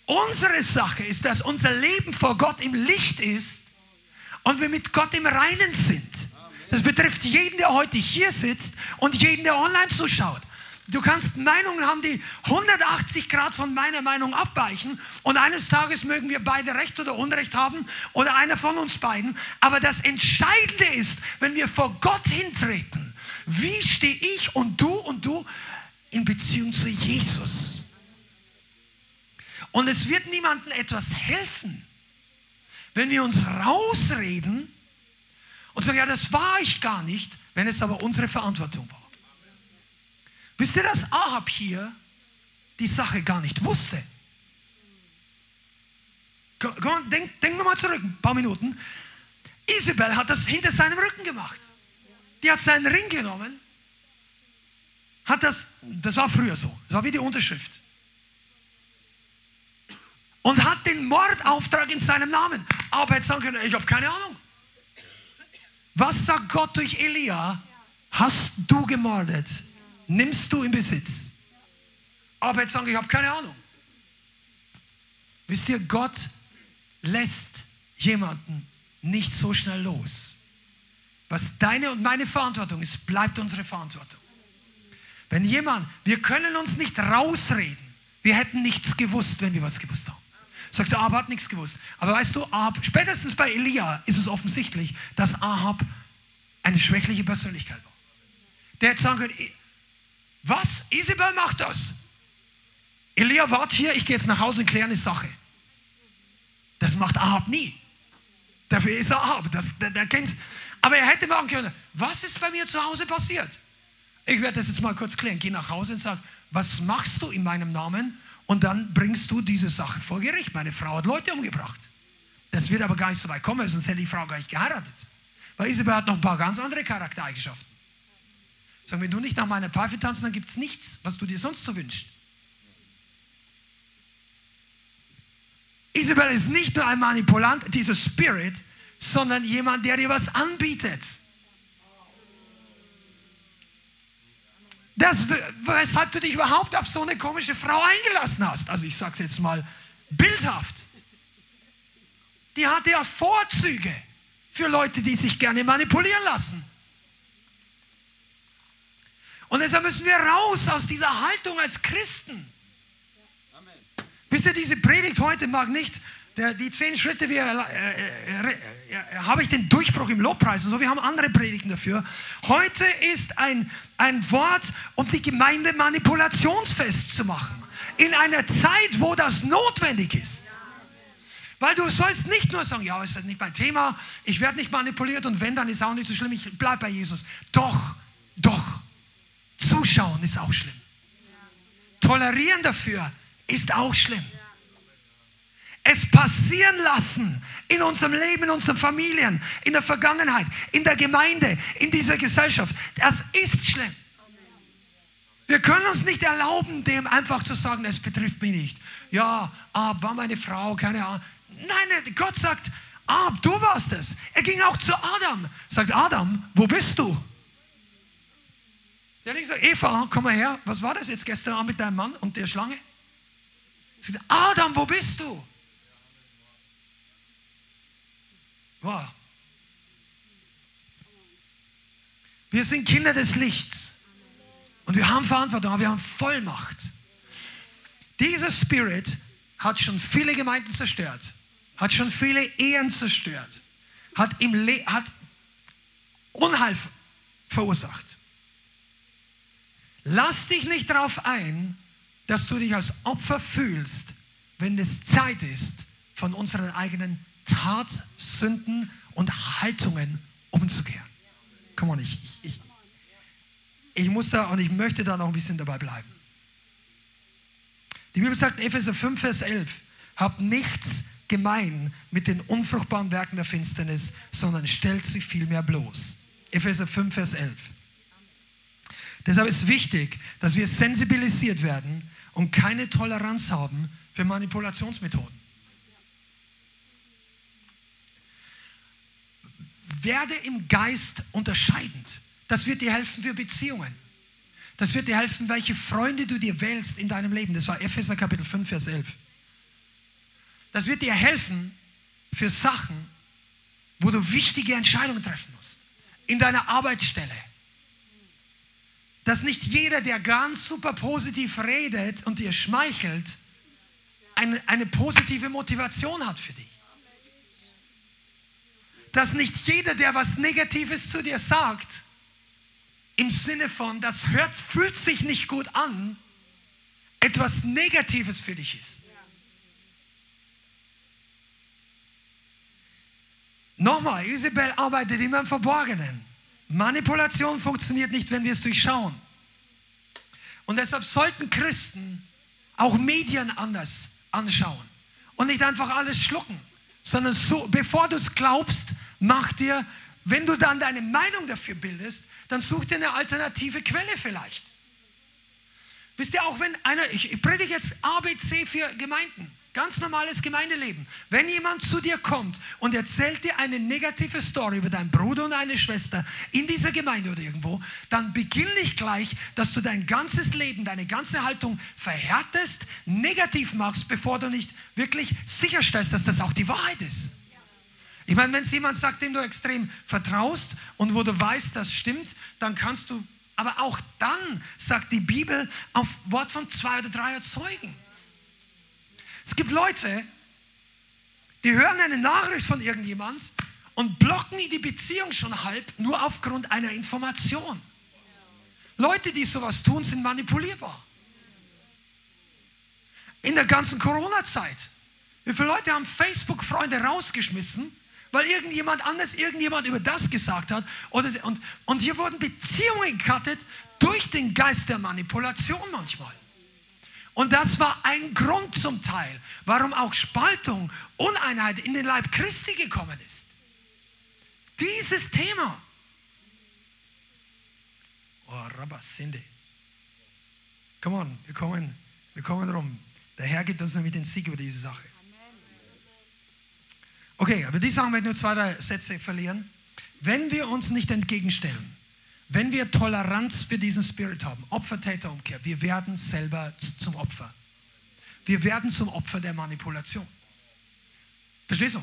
Unsere Sache ist, dass unser Leben vor Gott im Licht ist und wir mit Gott im Reinen sind. Das betrifft jeden, der heute hier sitzt und jeden, der online zuschaut. Du kannst Meinungen haben, die 180 Grad von meiner Meinung abweichen und eines Tages mögen wir beide Recht oder Unrecht haben oder einer von uns beiden. Aber das Entscheidende ist, wenn wir vor Gott hintreten, wie stehe ich und du und du in Beziehung zu Jesus? Und es wird niemandem etwas helfen, wenn wir uns rausreden und sagen, ja, das war ich gar nicht, wenn es aber unsere Verantwortung war. Wisst ihr, dass Ahab hier die Sache gar nicht wusste? Denk, denk nochmal zurück, ein paar Minuten. Isabel hat das hinter seinem Rücken gemacht. Die hat seinen Ring genommen, hat das, das war früher so, das war wie die Unterschrift. Und hat den Mordauftrag in seinem Namen. Aber jetzt sagen können, ich habe keine Ahnung. Was sagt Gott durch Elia? Hast du gemordet? Nimmst du in Besitz? Aber jetzt sagen, ich habe keine Ahnung. Wisst ihr, Gott lässt jemanden nicht so schnell los. Was deine und meine Verantwortung ist, bleibt unsere Verantwortung. Wenn jemand, wir können uns nicht rausreden, wir hätten nichts gewusst, wenn wir was gewusst haben. Sagst du, Ahab hat nichts gewusst. Aber weißt du, Ahab, spätestens bei Elia ist es offensichtlich, dass Ahab eine schwächliche Persönlichkeit war. Der hätte sagen können, was? Isabel macht das. Elia, wart hier, ich gehe jetzt nach Hause und kläre eine Sache. Das macht Ahab nie. Dafür ist er Ahab, das, der, der kennt. Aber er hätte machen können, was ist bei mir zu Hause passiert? Ich werde das jetzt mal kurz klären. Geh nach Hause und sag, was machst du in meinem Namen? Und dann bringst du diese Sache vor Gericht. Meine Frau hat Leute umgebracht. Das wird aber gar nicht so weit kommen, sonst hätte die Frau gar nicht geheiratet. Weil Isabel hat noch ein paar ganz andere Charaktereigenschaften. Sag, wenn du nicht nach meiner Pfeife tanzt, dann gibt es nichts, was du dir sonst so wünschst. Isabel ist nicht nur ein Manipulant, dieser Spirit, sondern jemand, der dir was anbietet. Das, weshalb du dich überhaupt auf so eine komische Frau eingelassen hast. Also ich sage es jetzt mal bildhaft. Die hat ja Vorzüge für Leute, die sich gerne manipulieren lassen. Und deshalb müssen wir raus aus dieser Haltung als Christen. Amen. Wisst ihr, diese Predigt heute mag nicht der, die zehn Schritte, wie äh, äh, äh, habe ich den Durchbruch im Lobpreis und so, wir haben andere Predigten dafür. Heute ist ein, ein Wort, um die Gemeinde manipulationsfest zu machen. In einer Zeit, wo das notwendig ist. Weil du sollst nicht nur sagen, ja, ist nicht mein Thema, ich werde nicht manipuliert und wenn, dann ist auch nicht so schlimm, ich bleibe bei Jesus. Doch, doch, zuschauen ist auch schlimm. Tolerieren dafür ist auch schlimm es passieren lassen in unserem Leben, in unseren Familien, in der Vergangenheit, in der Gemeinde, in dieser Gesellschaft. Das ist schlimm. Wir können uns nicht erlauben, dem einfach zu sagen, es betrifft mich nicht. Ja, Ab war meine Frau, keine Ahnung. Nein, Gott sagt, Ab, du warst es. Er ging auch zu Adam. Sagt Adam, wo bist du? Der hat so, Eva, komm mal her. Was war das jetzt gestern Abend mit deinem Mann und der Schlange? Sagt, Adam, wo bist du? Wow. Wir sind Kinder des Lichts. Und wir haben Verantwortung, aber wir haben Vollmacht. Dieser Spirit hat schon viele Gemeinden zerstört, hat schon viele Ehen zerstört, hat, im Le hat Unheil verursacht. Lass dich nicht darauf ein, dass du dich als Opfer fühlst, wenn es Zeit ist, von unseren eigenen Tatsünden und Haltungen umzukehren. Komm on, ich, ich, ich, muss da und ich möchte da noch ein bisschen dabei bleiben. Die Bibel sagt in Epheser 5, Vers 11, habt nichts gemein mit den unfruchtbaren Werken der Finsternis, sondern stellt sie vielmehr bloß. Epheser 5, Vers 11. Deshalb ist wichtig, dass wir sensibilisiert werden und keine Toleranz haben für Manipulationsmethoden. werde im Geist unterscheidend. Das wird dir helfen für Beziehungen. Das wird dir helfen, welche Freunde du dir wählst in deinem Leben. Das war Epheser Kapitel 5, Vers 11. Das wird dir helfen für Sachen, wo du wichtige Entscheidungen treffen musst. In deiner Arbeitsstelle. Dass nicht jeder, der ganz super positiv redet und dir schmeichelt, eine, eine positive Motivation hat für dich dass nicht jeder, der was Negatives zu dir sagt, im Sinne von, das hört, fühlt sich nicht gut an, etwas Negatives für dich ist. Nochmal, Isabel arbeitet immer im Verborgenen. Manipulation funktioniert nicht, wenn wir es durchschauen. Und deshalb sollten Christen auch Medien anders anschauen und nicht einfach alles schlucken, sondern so, bevor du es glaubst, mach dir, wenn du dann deine Meinung dafür bildest, dann such dir eine alternative Quelle vielleicht. Wisst ihr, auch wenn einer, ich predige jetzt ABC für Gemeinden, ganz normales Gemeindeleben. Wenn jemand zu dir kommt und erzählt dir eine negative Story über deinen Bruder und eine Schwester in dieser Gemeinde oder irgendwo, dann beginn nicht gleich, dass du dein ganzes Leben, deine ganze Haltung verhärtest, negativ machst, bevor du nicht wirklich sicherstellst, dass das auch die Wahrheit ist. Ich meine, wenn es jemand sagt, dem du extrem vertraust und wo du weißt, das stimmt, dann kannst du, aber auch dann sagt die Bibel auf Wort von zwei oder drei Zeugen. Es gibt Leute, die hören eine Nachricht von irgendjemand und blocken die Beziehung schon halb nur aufgrund einer Information. Leute, die sowas tun, sind manipulierbar. In der ganzen Corona-Zeit. Wie viele Leute haben Facebook-Freunde rausgeschmissen, weil irgendjemand anders irgendjemand über das gesagt hat. Und hier wurden Beziehungen gekattet durch den Geist der Manipulation manchmal. Und das war ein Grund zum Teil, warum auch Spaltung, Uneinheit in den Leib Christi gekommen ist. Dieses Thema. Oh, Rabasinde. Come on, wir kommen, wir kommen rum. Der Herr gibt uns nämlich den Sieg über diese Sache. Okay, aber die sagen wir nur zwei, drei Sätze verlieren. Wenn wir uns nicht entgegenstellen, wenn wir Toleranz für diesen Spirit haben, Opfer, Täter, Umkehr, wir werden selber zum Opfer. Wir werden zum Opfer der Manipulation. Verstehst du?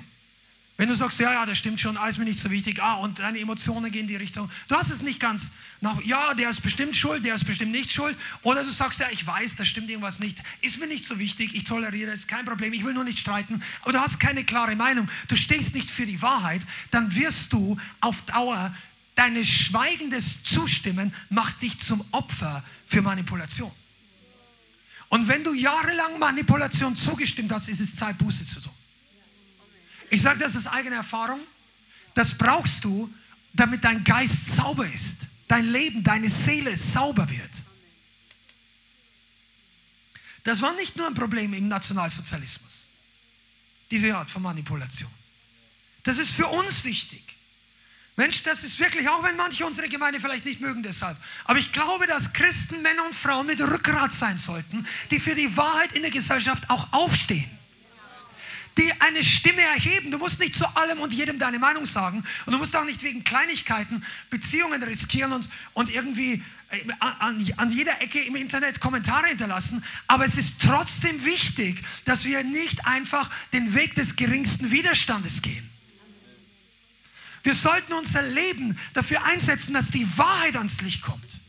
Wenn du sagst, ja, ja, das stimmt schon, alles mir nicht so wichtig, ah, und deine Emotionen gehen in die Richtung, du hast es nicht ganz, nach, ja, der ist bestimmt schuld, der ist bestimmt nicht schuld, oder du sagst, ja, ich weiß, da stimmt irgendwas nicht, ist mir nicht so wichtig, ich toleriere es, kein Problem, ich will nur nicht streiten, aber du hast keine klare Meinung, du stehst nicht für die Wahrheit, dann wirst du auf Dauer, deine schweigendes Zustimmen macht dich zum Opfer für Manipulation. Und wenn du jahrelang Manipulation zugestimmt hast, ist es Zeit, Buße zu tun. Ich sage das aus eigener Erfahrung. Das brauchst du, damit dein Geist sauber ist, dein Leben, deine Seele sauber wird. Das war nicht nur ein Problem im Nationalsozialismus, diese Art von Manipulation. Das ist für uns wichtig. Mensch, das ist wirklich, auch wenn manche unsere Gemeinde vielleicht nicht mögen deshalb. Aber ich glaube, dass Christen, Männer und Frauen mit Rückgrat sein sollten, die für die Wahrheit in der Gesellschaft auch aufstehen die eine Stimme erheben. Du musst nicht zu allem und jedem deine Meinung sagen. Und du musst auch nicht wegen Kleinigkeiten Beziehungen riskieren und, und irgendwie äh, an, an jeder Ecke im Internet Kommentare hinterlassen. Aber es ist trotzdem wichtig, dass wir nicht einfach den Weg des geringsten Widerstandes gehen. Wir sollten unser Leben dafür einsetzen, dass die Wahrheit ans Licht kommt.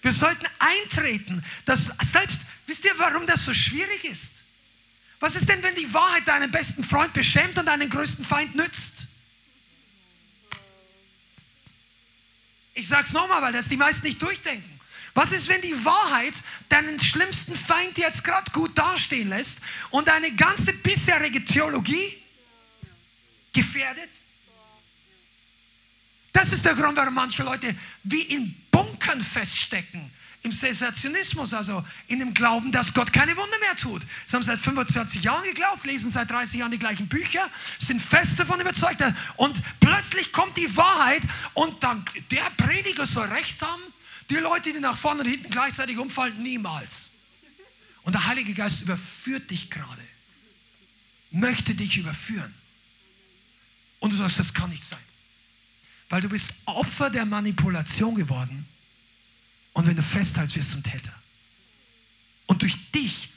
Wir sollten eintreten, dass selbst, wisst ihr, warum das so schwierig ist? Was ist denn, wenn die Wahrheit deinen besten Freund beschämt und deinen größten Feind nützt? Ich sag's nochmal, weil das die meisten nicht durchdenken. Was ist, wenn die Wahrheit deinen schlimmsten Feind jetzt gerade gut dastehen lässt und deine ganze bisherige Theologie gefährdet? Das ist der Grund, warum manche Leute wie in Bunkern feststecken im Sensationismus, also in dem Glauben, dass Gott keine Wunder mehr tut. Sie haben seit 25 Jahren geglaubt, lesen seit 30 Jahren die gleichen Bücher, sind fest davon überzeugt und plötzlich kommt die Wahrheit und dann der Prediger soll recht haben. Die Leute, die nach vorne und hinten gleichzeitig umfallen, niemals. Und der Heilige Geist überführt dich gerade, möchte dich überführen. Und du sagst, das kann nicht sein. Weil du bist Opfer der Manipulation geworden und wenn du festhältst, wirst du ein Täter. Und durch dich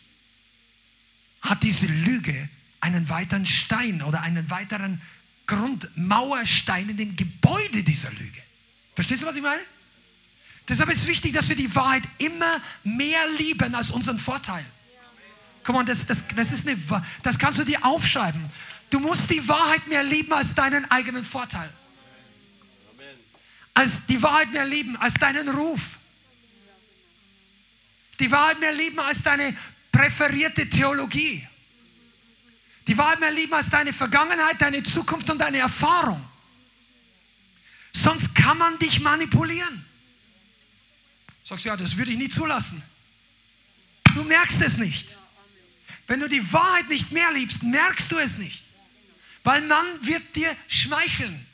hat diese Lüge einen weiteren Stein oder einen weiteren Grundmauerstein in dem Gebäude dieser Lüge. Verstehst du, was ich meine? Deshalb ist es wichtig, dass wir die Wahrheit immer mehr lieben als unseren Vorteil. Komm on, das, das, das, ist eine, das kannst du dir aufschreiben. Du musst die Wahrheit mehr lieben als deinen eigenen Vorteil. Als die Wahrheit mehr lieben als deinen Ruf die Wahrheit mehr lieben als deine präferierte Theologie. Die Wahrheit mehr lieben als deine Vergangenheit, deine Zukunft und deine Erfahrung. Sonst kann man dich manipulieren. Sagst du, ja, das würde ich nie zulassen. Du merkst es nicht. Wenn du die Wahrheit nicht mehr liebst, merkst du es nicht. Weil man wird dir schmeicheln.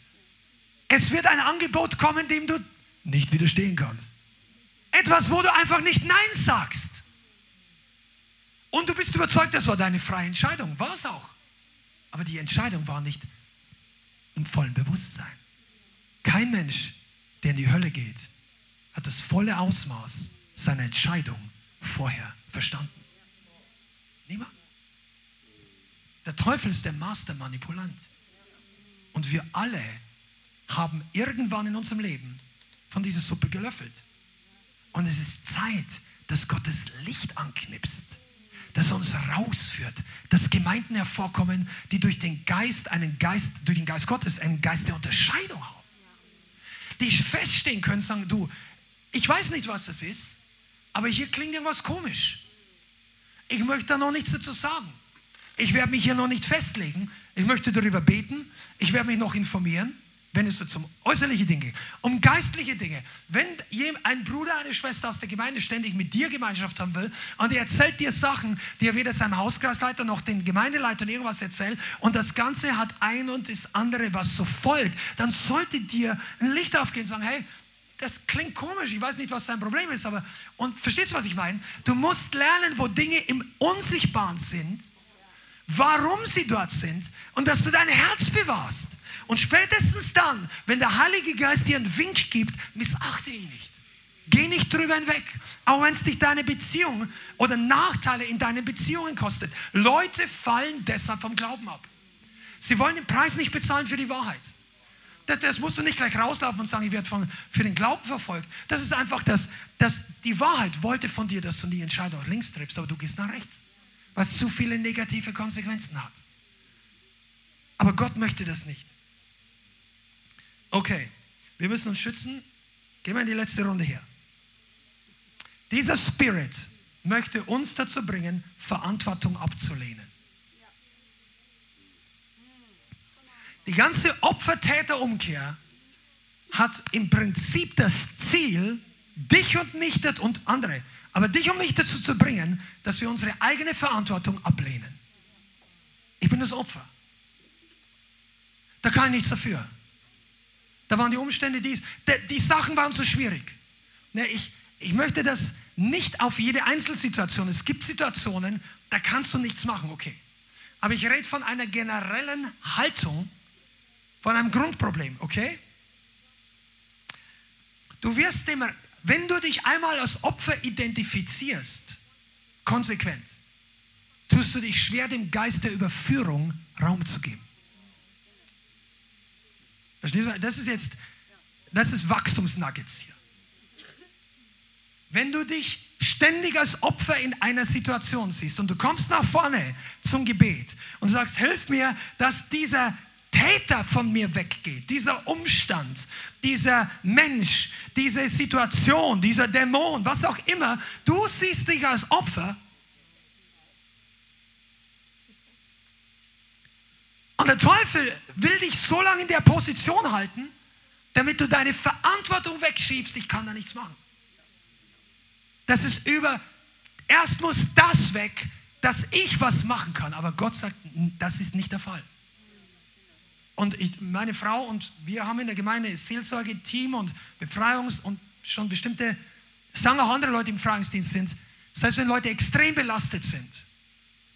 Es wird ein Angebot kommen, dem du nicht widerstehen kannst. Etwas, wo du einfach nicht Nein sagst. Und du bist überzeugt, das war deine freie Entscheidung. War es auch. Aber die Entscheidung war nicht im vollen Bewusstsein. Kein Mensch, der in die Hölle geht, hat das volle Ausmaß seiner Entscheidung vorher verstanden. Niemand. Der Teufel ist der Master-Manipulant. Und wir alle haben irgendwann in unserem Leben von dieser Suppe gelöffelt. Und es ist Zeit, dass Gottes Licht anknipst, dass er uns rausführt, dass Gemeinden hervorkommen, die durch den Geist, einen Geist, durch den Geist Gottes, einen Geist der Unterscheidung haben. Die feststehen können, sagen, du, ich weiß nicht, was das ist, aber hier klingt irgendwas komisch. Ich möchte da noch nichts dazu sagen. Ich werde mich hier noch nicht festlegen. Ich möchte darüber beten. Ich werde mich noch informieren wenn es so um äußerliche Dinge um geistliche Dinge. Wenn ein Bruder, eine Schwester aus der Gemeinde ständig mit dir Gemeinschaft haben will und er erzählt dir Sachen, die er weder seinem Hauskreisleiter noch den Gemeindeleitern irgendwas erzählt und das Ganze hat ein und das andere, was so folgt, dann sollte dir ein Licht aufgehen und sagen, hey, das klingt komisch, ich weiß nicht, was dein Problem ist, aber, und verstehst du, was ich meine? Du musst lernen, wo Dinge im Unsichtbaren sind, warum sie dort sind und dass du dein Herz bewahrst. Und spätestens dann, wenn der Heilige Geist dir einen Wink gibt, missachte ihn nicht. Geh nicht drüber hinweg, auch wenn es dich deine Beziehung oder Nachteile in deinen Beziehungen kostet. Leute fallen deshalb vom Glauben ab. Sie wollen den Preis nicht bezahlen für die Wahrheit. Das, das musst du nicht gleich rauslaufen und sagen, ich werde von, für den Glauben verfolgt. Das ist einfach das, das, die Wahrheit wollte von dir, dass du die Entscheidung nach links triffst, aber du gehst nach rechts, was zu viele negative Konsequenzen hat. Aber Gott möchte das nicht. Okay, wir müssen uns schützen. Gehen wir in die letzte Runde her. Dieser Spirit möchte uns dazu bringen, Verantwortung abzulehnen. Die ganze Opfer-Täter-Umkehr hat im Prinzip das Ziel, dich und mich und andere, aber dich und mich dazu zu bringen, dass wir unsere eigene Verantwortung ablehnen. Ich bin das Opfer. Da kann ich nichts dafür. Da waren die Umstände dies. Die, Sachen waren so schwierig. Ne, ich, ich möchte das nicht auf jede Einzelsituation. Es gibt Situationen, da kannst du nichts machen, okay. Aber ich rede von einer generellen Haltung, von einem Grundproblem, okay? Du wirst immer, wenn du dich einmal als Opfer identifizierst, konsequent, tust du dich schwer, dem Geist der Überführung Raum zu geben. Verstehst du? Das ist jetzt, das ist Wachstumsnuggets hier. Wenn du dich ständig als Opfer in einer Situation siehst und du kommst nach vorne zum Gebet und du sagst, hilf mir, dass dieser Täter von mir weggeht, dieser Umstand, dieser Mensch, diese Situation, dieser Dämon, was auch immer, du siehst dich als Opfer Und der Teufel will dich so lange in der Position halten, damit du deine Verantwortung wegschiebst. Ich kann da nichts machen. Das ist über, erst muss das weg, dass ich was machen kann. Aber Gott sagt, das ist nicht der Fall. Und ich, meine Frau und wir haben in der Gemeinde Seelsorge-Team und Befreiungs- und schon bestimmte, sagen auch andere Leute im Befreiungsdienst sind, selbst wenn Leute extrem belastet sind,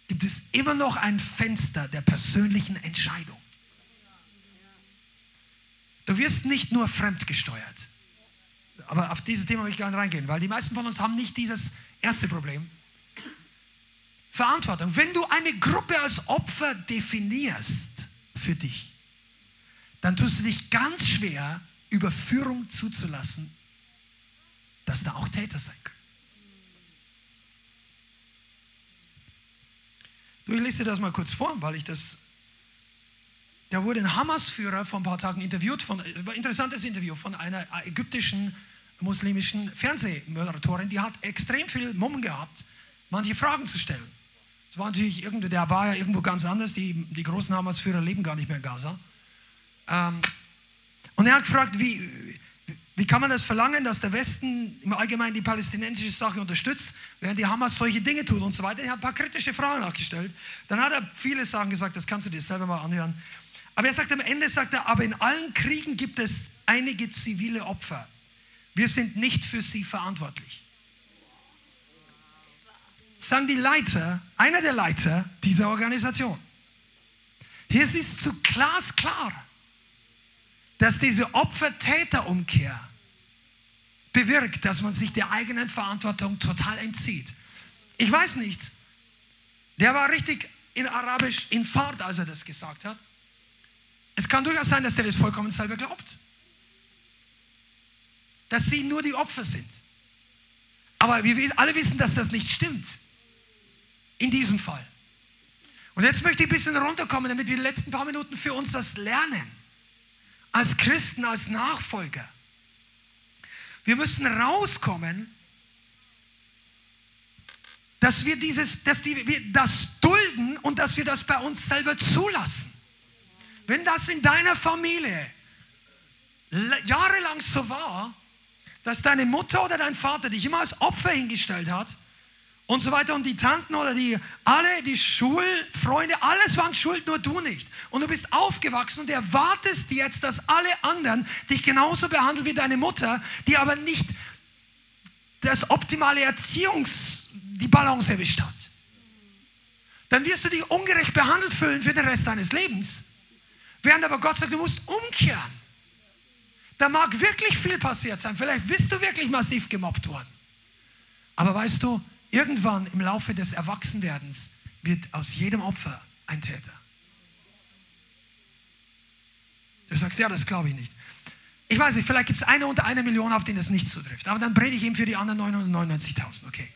gibt es immer noch ein Fenster der persönlichen Entscheidung. Du wirst nicht nur fremdgesteuert. Aber auf dieses Thema will ich nicht reingehen, weil die meisten von uns haben nicht dieses erste Problem. Verantwortung. Wenn du eine Gruppe als Opfer definierst für dich, dann tust du dich ganz schwer, Überführung zuzulassen, dass da auch Täter sein können. Ich lese dir das mal kurz vor, weil ich das. Da wurde ein Hamas-Führer vor ein paar Tagen interviewt, von, ein interessantes Interview von einer ägyptischen muslimischen Fernsehmoderatorin, die hat extrem viel Mumm gehabt, manche Fragen zu stellen. Das war natürlich irgendwo, der war ja irgendwo ganz anders, die, die großen Hamas-Führer leben gar nicht mehr in Gaza. Ähm, und er hat gefragt, wie, wie kann man das verlangen, dass der Westen im Allgemeinen die palästinensische Sache unterstützt, während die Hamas solche Dinge tut und so weiter? Er hat ein paar kritische Fragen nachgestellt. Dann hat er viele Sachen gesagt, das kannst du dir selber mal anhören. Aber er sagt am Ende, sagt er, aber in allen Kriegen gibt es einige zivile Opfer. Wir sind nicht für sie verantwortlich. Sagen die Leiter, einer der Leiter dieser Organisation. Hier ist es zu glasklar dass diese Opfer-Täter-Umkehr bewirkt, dass man sich der eigenen Verantwortung total entzieht. Ich weiß nicht, der war richtig in Arabisch in Fahrt, als er das gesagt hat. Es kann durchaus sein, dass der das vollkommen selber glaubt. Dass sie nur die Opfer sind. Aber wir alle wissen, dass das nicht stimmt. In diesem Fall. Und jetzt möchte ich ein bisschen runterkommen, damit wir die letzten paar Minuten für uns das lernen als Christen, als Nachfolger. Wir müssen rauskommen, dass wir, dieses, dass die, wir das dulden und dass wir das bei uns selber zulassen. Wenn das in deiner Familie jahrelang so war, dass deine Mutter oder dein Vater dich immer als Opfer hingestellt hat und so weiter und die Tanten oder die alle die Schulfreunde, alles waren schuld, nur du nicht. Und du bist aufgewachsen und erwartest jetzt, dass alle anderen dich genauso behandeln wie deine Mutter, die aber nicht das optimale Erziehungs die Balance erwischt hat. Dann wirst du dich ungerecht behandelt fühlen für den Rest deines Lebens. Während aber Gott sagt, du musst umkehren. Da mag wirklich viel passiert sein. Vielleicht bist du wirklich massiv gemobbt worden. Aber weißt du, irgendwann im Laufe des Erwachsenwerdens wird aus jedem Opfer ein Täter. Du sagst, ja, das glaube ich nicht. Ich weiß nicht, vielleicht gibt es eine unter einer Million, auf den das nicht zutrifft. Aber dann predige ich ihm für die anderen 999.000. Okay.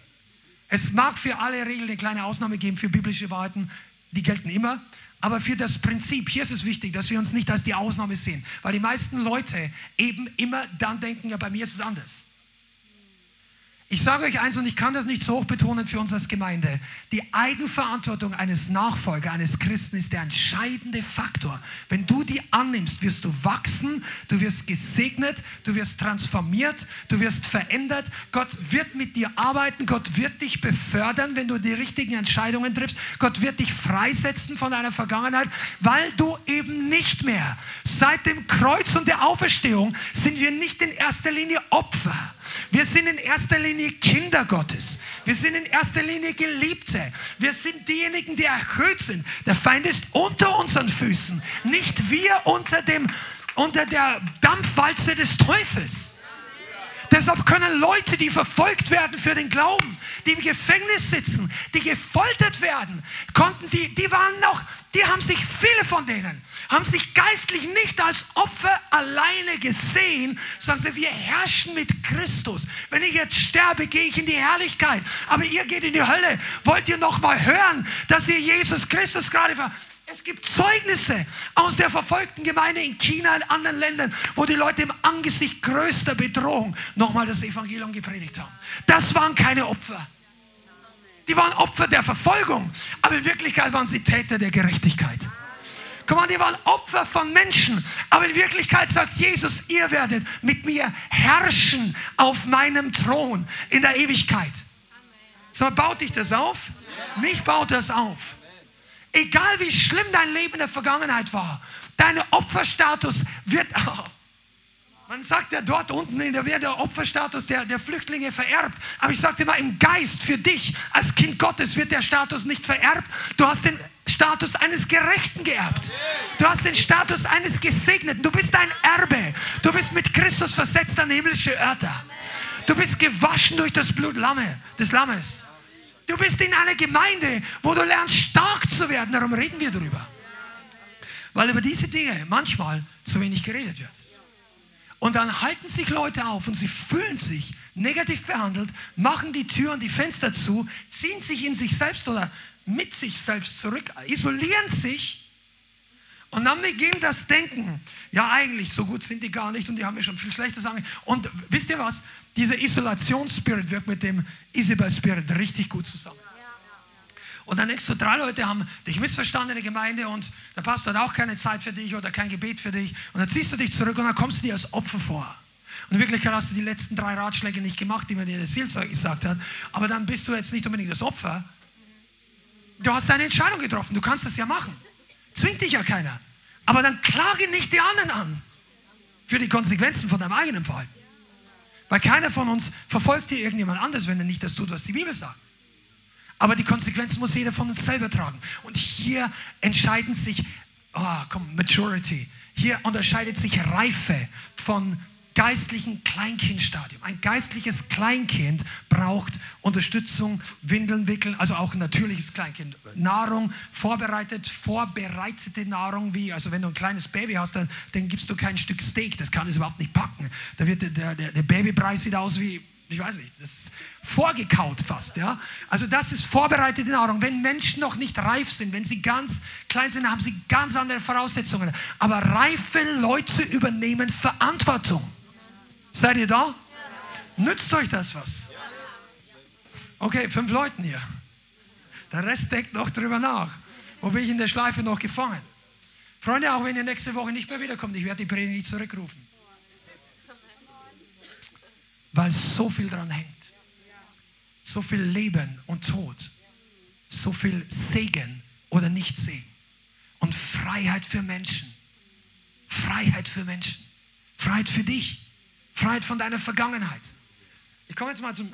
Es mag für alle Regeln eine kleine Ausnahme geben, für biblische Wahrheiten, die gelten immer. Aber für das Prinzip, hier ist es wichtig, dass wir uns nicht als die Ausnahme sehen. Weil die meisten Leute eben immer dann denken, ja, bei mir ist es anders. Ich sage euch eins und ich kann das nicht so hoch betonen für uns als Gemeinde. Die Eigenverantwortung eines Nachfolger, eines Christen ist der entscheidende Faktor. Wenn du die annimmst, wirst du wachsen, du wirst gesegnet, du wirst transformiert, du wirst verändert. Gott wird mit dir arbeiten, Gott wird dich befördern, wenn du die richtigen Entscheidungen triffst. Gott wird dich freisetzen von deiner Vergangenheit, weil du eben nicht mehr seit dem Kreuz und der Auferstehung sind wir nicht in erster Linie Opfer wir sind in erster Linie Kinder Gottes. Wir sind in erster Linie Geliebte. Wir sind diejenigen, die erhöht sind. Der Feind ist unter unseren Füßen, nicht wir unter, dem, unter der Dampfwalze des Teufels. Deshalb können Leute, die verfolgt werden für den Glauben, die im Gefängnis sitzen, die gefoltert werden, konnten die, die waren noch, die haben sich, viele von denen, haben sich geistlich nicht als Opfer alleine gesehen, sondern wir herrschen mit Christus. Wenn ich jetzt sterbe, gehe ich in die Herrlichkeit, aber ihr geht in die Hölle. Wollt ihr noch mal hören, dass ihr Jesus Christus gerade ver es gibt Zeugnisse aus der verfolgten Gemeinde in China und anderen Ländern, wo die Leute im Angesicht größter Bedrohung nochmal das Evangelium gepredigt haben. Das waren keine Opfer. Die waren Opfer der Verfolgung, aber in Wirklichkeit waren sie Täter der Gerechtigkeit. Guck mal, die waren Opfer von Menschen. Aber in Wirklichkeit sagt Jesus, ihr werdet mit mir herrschen auf meinem Thron in der Ewigkeit. So, baut dich das auf? Mich baut das auf. Egal wie schlimm dein Leben in der Vergangenheit war, dein Opferstatus wird. Man sagt ja dort unten der Wehr der Opferstatus der, der Flüchtlinge vererbt. Aber ich sagte mal, im Geist für dich als Kind Gottes wird der Status nicht vererbt. Du hast den Status eines Gerechten geerbt. Du hast den Status eines Gesegneten. Du bist ein Erbe. Du bist mit Christus versetzt an himmlische Örter. Du bist gewaschen durch das Blut Lamme, des Lammes. Du bist in einer Gemeinde, wo du lernst, stark zu werden. Darum reden wir darüber. Weil über diese Dinge manchmal zu wenig geredet wird. Und dann halten sich Leute auf und sie fühlen sich negativ behandelt, machen die Tür und die Fenster zu, ziehen sich in sich selbst oder mit sich selbst zurück, isolieren sich und dann beginnt das Denken, ja eigentlich, so gut sind die gar nicht und die haben mir schon viel Schlechtes sagen. Und wisst ihr was? Dieser Isolationsspirit wirkt mit dem Isabel-Spirit richtig gut zusammen. Und dann denkst du, drei Leute haben dich missverstanden in der Gemeinde und der Pastor hat auch keine Zeit für dich oder kein Gebet für dich. Und dann ziehst du dich zurück und dann kommst du dir als Opfer vor. Und in Wirklichkeit hast du die letzten drei Ratschläge nicht gemacht, die mir der Seelsorger gesagt hat. Aber dann bist du jetzt nicht unbedingt das Opfer, Du hast deine Entscheidung getroffen, du kannst das ja machen. Zwingt dich ja keiner. Aber dann klage nicht die anderen an für die Konsequenzen von deinem eigenen Verhalten. Weil keiner von uns verfolgt dir irgendjemand anders, wenn er nicht das tut, was die Bibel sagt. Aber die Konsequenzen muss jeder von uns selber tragen. Und hier entscheiden sich, oh, komm, Maturity. Hier unterscheidet sich Reife von geistlichen Kleinkindstadium. Ein geistliches Kleinkind braucht Unterstützung, Windeln wickeln, also auch ein natürliches Kleinkind. Nahrung vorbereitet, vorbereitete Nahrung, wie, also wenn du ein kleines Baby hast, dann, dann gibst du kein Stück Steak, das kann es überhaupt nicht packen. Da wird der, der, der Babypreis sieht aus wie ich weiß nicht, das ist vorgekaut fast, ja. Also das ist vorbereitete Nahrung. Wenn Menschen noch nicht reif sind, wenn sie ganz klein sind, haben sie ganz andere Voraussetzungen. Aber reife Leute übernehmen Verantwortung. Seid ihr da? Nützt euch das was? Okay, fünf Leuten hier. Der Rest denkt noch drüber nach. Wo bin ich in der Schleife noch gefangen? Freunde, auch wenn ihr nächste Woche nicht mehr wiederkommt, ich werde die Predigt nicht zurückrufen. weil so viel dran hängt. So viel Leben und Tod. So viel Segen oder nicht Segen. Und Freiheit für Menschen. Freiheit für Menschen. Freiheit für dich. Freiheit von deiner Vergangenheit. Ich komme jetzt mal zum,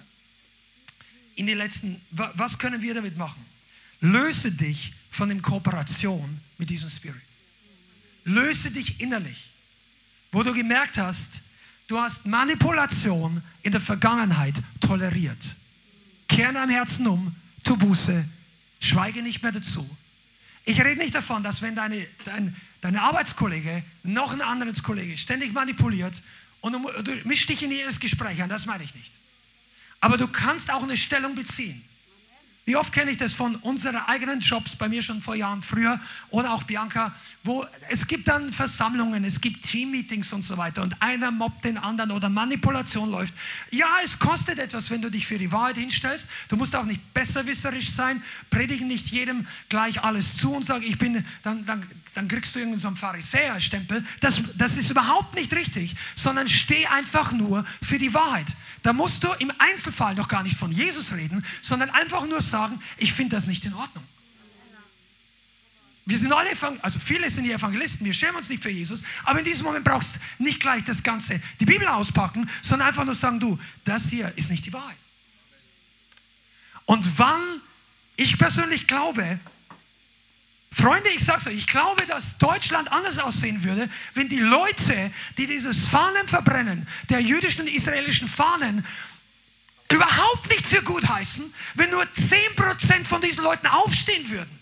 in die letzten, was können wir damit machen? Löse dich von der Kooperation mit diesem Spirit. Löse dich innerlich, wo du gemerkt hast, du hast Manipulation in der Vergangenheit toleriert. Kehr deinem Herzen um, tu Buße, schweige nicht mehr dazu. Ich rede nicht davon, dass wenn deine, dein, deine Arbeitskollege noch ein anderes Kollege ständig manipuliert und du, mischst dich in jedes Gespräch an, das meine ich nicht. Aber du kannst auch eine Stellung beziehen. Wie oft kenne ich das von unseren eigenen Jobs, bei mir schon vor Jahren früher oder auch Bianca, wo es gibt dann Versammlungen, es gibt Teammeetings und so weiter und einer mobbt den anderen oder Manipulation läuft. Ja, es kostet etwas, wenn du dich für die Wahrheit hinstellst. Du musst auch nicht besserwisserisch sein, predigen nicht jedem gleich alles zu und sagen, ich bin, dann, dann, dann kriegst du irgendeinen so Pharisäerstempel. Das, das ist überhaupt nicht richtig, sondern steh einfach nur für die Wahrheit. Da musst du im Einzelfall noch gar nicht von Jesus reden, sondern einfach nur sagen, ich finde das nicht in Ordnung. Wir sind alle, also viele sind die Evangelisten, wir schämen uns nicht für Jesus, aber in diesem Moment brauchst du nicht gleich das Ganze, die Bibel auspacken, sondern einfach nur sagen, du, das hier ist nicht die Wahrheit. Und wann ich persönlich glaube, Freunde, ich sag's euch, ich glaube, dass Deutschland anders aussehen würde, wenn die Leute, die dieses Fahnen verbrennen, der jüdischen und israelischen Fahnen, überhaupt nicht für gut heißen, wenn nur 10% von diesen Leuten aufstehen würden.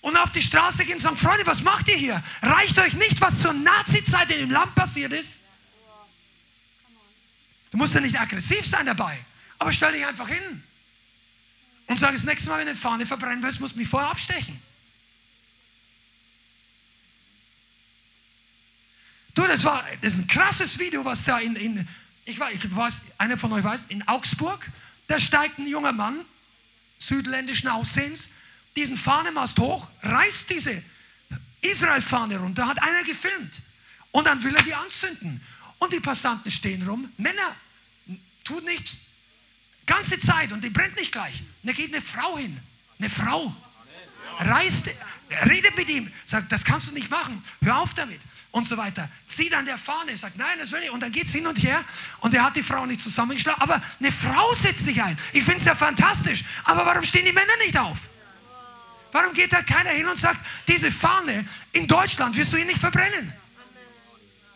Und auf die Straße gehen und sagen, Freunde, was macht ihr hier? Reicht euch nicht, was zur Nazi-Zeit in dem Land passiert ist? Du musst ja nicht aggressiv sein dabei, aber stell dich einfach hin und sage, das nächste Mal, wenn du eine Fahne verbrennen willst, musst du mich vorher abstechen. Du, das war das ist ein krasses Video, was da in, in ich weiß, ich weiß, einer von euch weiß, in Augsburg, da steigt ein junger Mann, südländischen Aussehens, diesen Fahnenmast hoch, reißt diese Israel-Fahne runter, hat einer gefilmt. Und dann will er die anzünden. Und die Passanten stehen rum, Männer, tut nichts. Ganze Zeit und die brennt nicht gleich. Da geht eine Frau hin. Eine Frau. Reißt, redet mit ihm, sagt, das kannst du nicht machen. Hör auf damit. Und so weiter. Zieht an der Fahne, sagt, nein, das will ich. Und dann geht es hin und her. Und er hat die Frau nicht zusammengeschlagen. Aber eine Frau setzt sich ein. Ich finde es ja fantastisch. Aber warum stehen die Männer nicht auf? Warum geht da keiner hin und sagt, diese Fahne in Deutschland wirst du hier nicht verbrennen?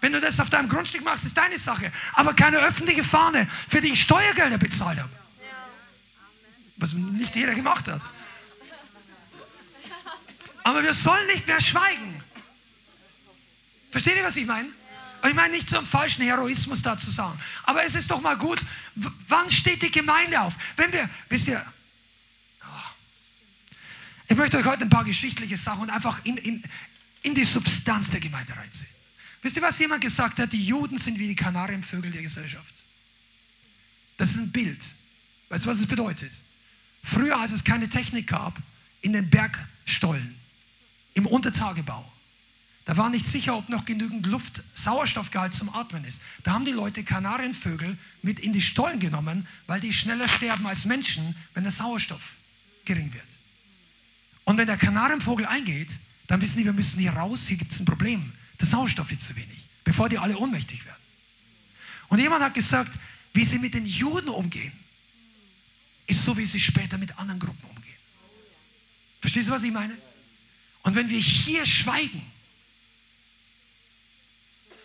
Wenn du das auf deinem Grundstück machst, ist deine Sache. Aber keine öffentliche Fahne, für die ich Steuergelder bezahlt habe was nicht jeder gemacht hat. Aber wir sollen nicht mehr schweigen. Versteht ihr, was ich meine? Ich meine nicht einen falschen Heroismus dazu sagen. Aber es ist doch mal gut, wann steht die Gemeinde auf? Wenn wir, wisst ihr, oh, ich möchte euch heute ein paar geschichtliche Sachen und einfach in, in, in die Substanz der Gemeinde reinziehen. Wisst ihr, was jemand gesagt hat? Die Juden sind wie die Kanarienvögel der Gesellschaft. Das ist ein Bild. Weißt du, was es bedeutet? Früher, als es keine Technik gab, in den Bergstollen, im Untertagebau, da war nicht sicher, ob noch genügend Luft, Sauerstoffgehalt zum Atmen ist. Da haben die Leute Kanarienvögel mit in die Stollen genommen, weil die schneller sterben als Menschen, wenn der Sauerstoff gering wird. Und wenn der Kanarienvogel eingeht, dann wissen die, wir müssen hier raus, hier gibt es ein Problem. Der Sauerstoff ist zu wenig, bevor die alle ohnmächtig werden. Und jemand hat gesagt, wie sie mit den Juden umgehen ist so, wie sie später mit anderen Gruppen umgehen. Verstehst du, was ich meine? Und wenn wir hier schweigen,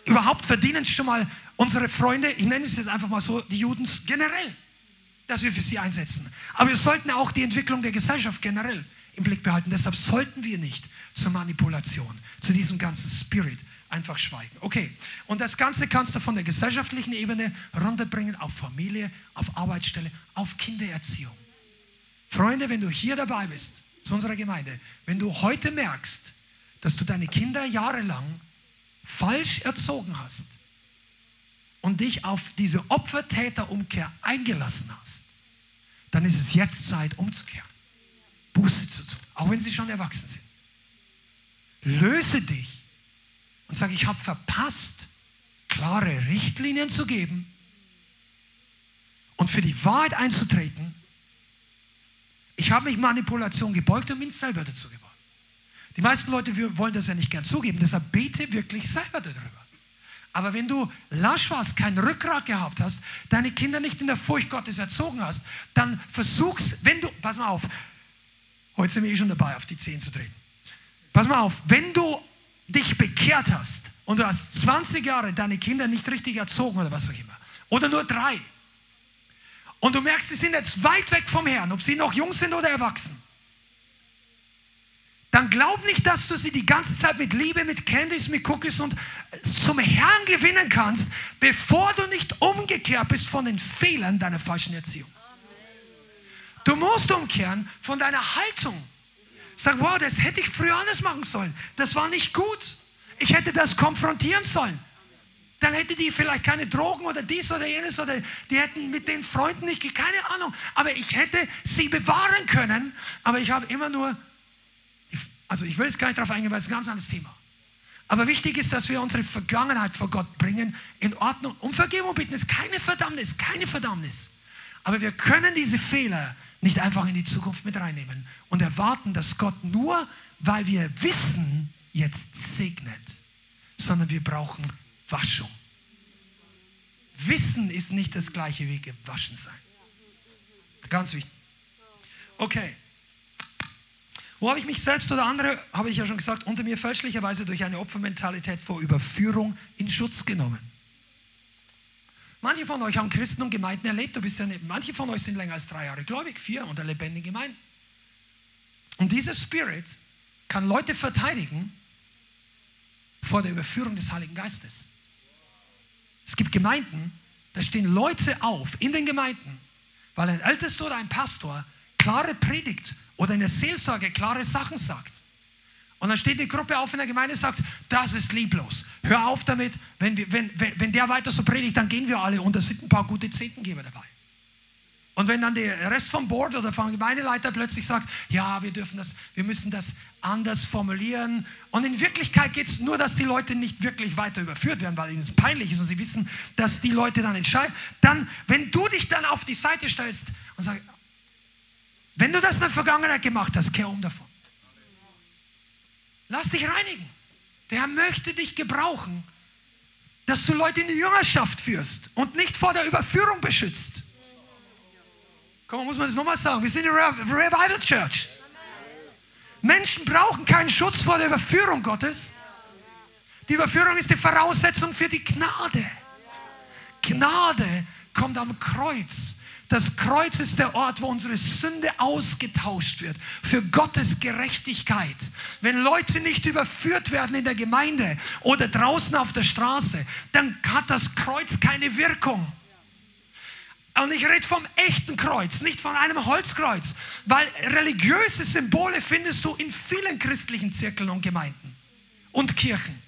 überhaupt verdienen schon mal unsere Freunde, ich nenne es jetzt einfach mal so, die Juden generell, dass wir für sie einsetzen. Aber wir sollten auch die Entwicklung der Gesellschaft generell im Blick behalten. Deshalb sollten wir nicht zur Manipulation, zu diesem ganzen Spirit einfach schweigen. Okay, und das Ganze kannst du von der gesellschaftlichen Ebene runterbringen auf Familie, auf Arbeitsstelle, auf Kindererziehung. Freunde, wenn du hier dabei bist, zu unserer Gemeinde, wenn du heute merkst, dass du deine Kinder jahrelang falsch erzogen hast und dich auf diese Opfertäterumkehr eingelassen hast, dann ist es jetzt Zeit umzukehren. Buße zu tun, auch wenn sie schon erwachsen sind. Löse dich und sage, ich habe verpasst, klare Richtlinien zu geben und für die Wahrheit einzutreten, ich habe mich Manipulation gebeugt und bin selber dazu geworden. Die meisten Leute wollen das ja nicht gern zugeben, deshalb bete wirklich selber darüber. Aber wenn du lasch warst, kein Rückgrat gehabt hast, deine Kinder nicht in der Furcht Gottes erzogen hast, dann versuchst, wenn du, pass mal auf, heute sind wir eh schon dabei, auf die Zehen zu treten. Pass mal auf, wenn du dich bekehrt hast und du hast 20 Jahre deine Kinder nicht richtig erzogen oder was auch immer, oder nur drei, und du merkst, sie sind jetzt weit weg vom Herrn, ob sie noch jung sind oder erwachsen, dann glaub nicht, dass du sie die ganze Zeit mit Liebe, mit Candies, mit Cookies und zum Herrn gewinnen kannst, bevor du nicht umgekehrt bist von den Fehlern deiner falschen Erziehung. Du musst umkehren von deiner Haltung. Sag, wow, das hätte ich früher anders machen sollen. Das war nicht gut. Ich hätte das konfrontieren sollen. Dann hätte die vielleicht keine Drogen oder dies oder jenes oder die hätten mit den Freunden nicht, keine Ahnung. Aber ich hätte sie bewahren können. Aber ich habe immer nur also ich will jetzt gar nicht darauf eingehen, weil es ein ganz anderes Thema. Aber wichtig ist, dass wir unsere Vergangenheit vor Gott bringen, in Ordnung. Um Vergebung bitten ist keine Verdammnis, keine Verdammnis. Aber wir können diese Fehler nicht einfach in die Zukunft mit reinnehmen und erwarten, dass Gott nur, weil wir wissen, jetzt segnet, sondern wir brauchen Waschung. Wissen ist nicht das gleiche wie gewaschen sein. Ganz wichtig. Okay. Wo habe ich mich selbst oder andere, habe ich ja schon gesagt, unter mir fälschlicherweise durch eine Opfermentalität vor Überführung in Schutz genommen? Manche von euch haben Christen und Gemeinden erlebt. Du bist ja nicht, manche von euch sind länger als drei Jahre gläubig, vier unter lebendigen Gemeinden. Und dieser Spirit kann Leute verteidigen vor der Überführung des Heiligen Geistes. Es gibt Gemeinden, da stehen Leute auf in den Gemeinden, weil ein Ältester oder ein Pastor klare Predigt oder in der Seelsorge klare Sachen sagt. Und dann steht eine Gruppe auf in der Gemeinde und sagt, das ist lieblos. Hör auf damit, wenn, wir, wenn, wenn, wenn der weiter so predigt, dann gehen wir alle und da sind ein paar gute Zehntengeber dabei. Und wenn dann der Rest vom Board oder vom Gemeindeleiter plötzlich sagt, ja, wir dürfen das, wir müssen das anders formulieren. Und in Wirklichkeit geht es nur, dass die Leute nicht wirklich weiter überführt werden, weil ihnen es peinlich ist und sie wissen, dass die Leute dann entscheiden. Dann, wenn du dich dann auf die Seite stellst und sagst, wenn du das in der Vergangenheit gemacht hast, kehr um davon. Lass dich reinigen. Der möchte dich gebrauchen, dass du Leute in die Jüngerschaft führst und nicht vor der Überführung beschützt. Komm, muss man das nochmal sagen? Wir sind eine Revival Church. Menschen brauchen keinen Schutz vor der Überführung Gottes. Die Überführung ist die Voraussetzung für die Gnade. Gnade kommt am Kreuz. Das Kreuz ist der Ort, wo unsere Sünde ausgetauscht wird für Gottes Gerechtigkeit. Wenn Leute nicht überführt werden in der Gemeinde oder draußen auf der Straße, dann hat das Kreuz keine Wirkung. Und ich rede vom echten Kreuz, nicht von einem Holzkreuz, weil religiöse Symbole findest du in vielen christlichen Zirkeln und Gemeinden und Kirchen.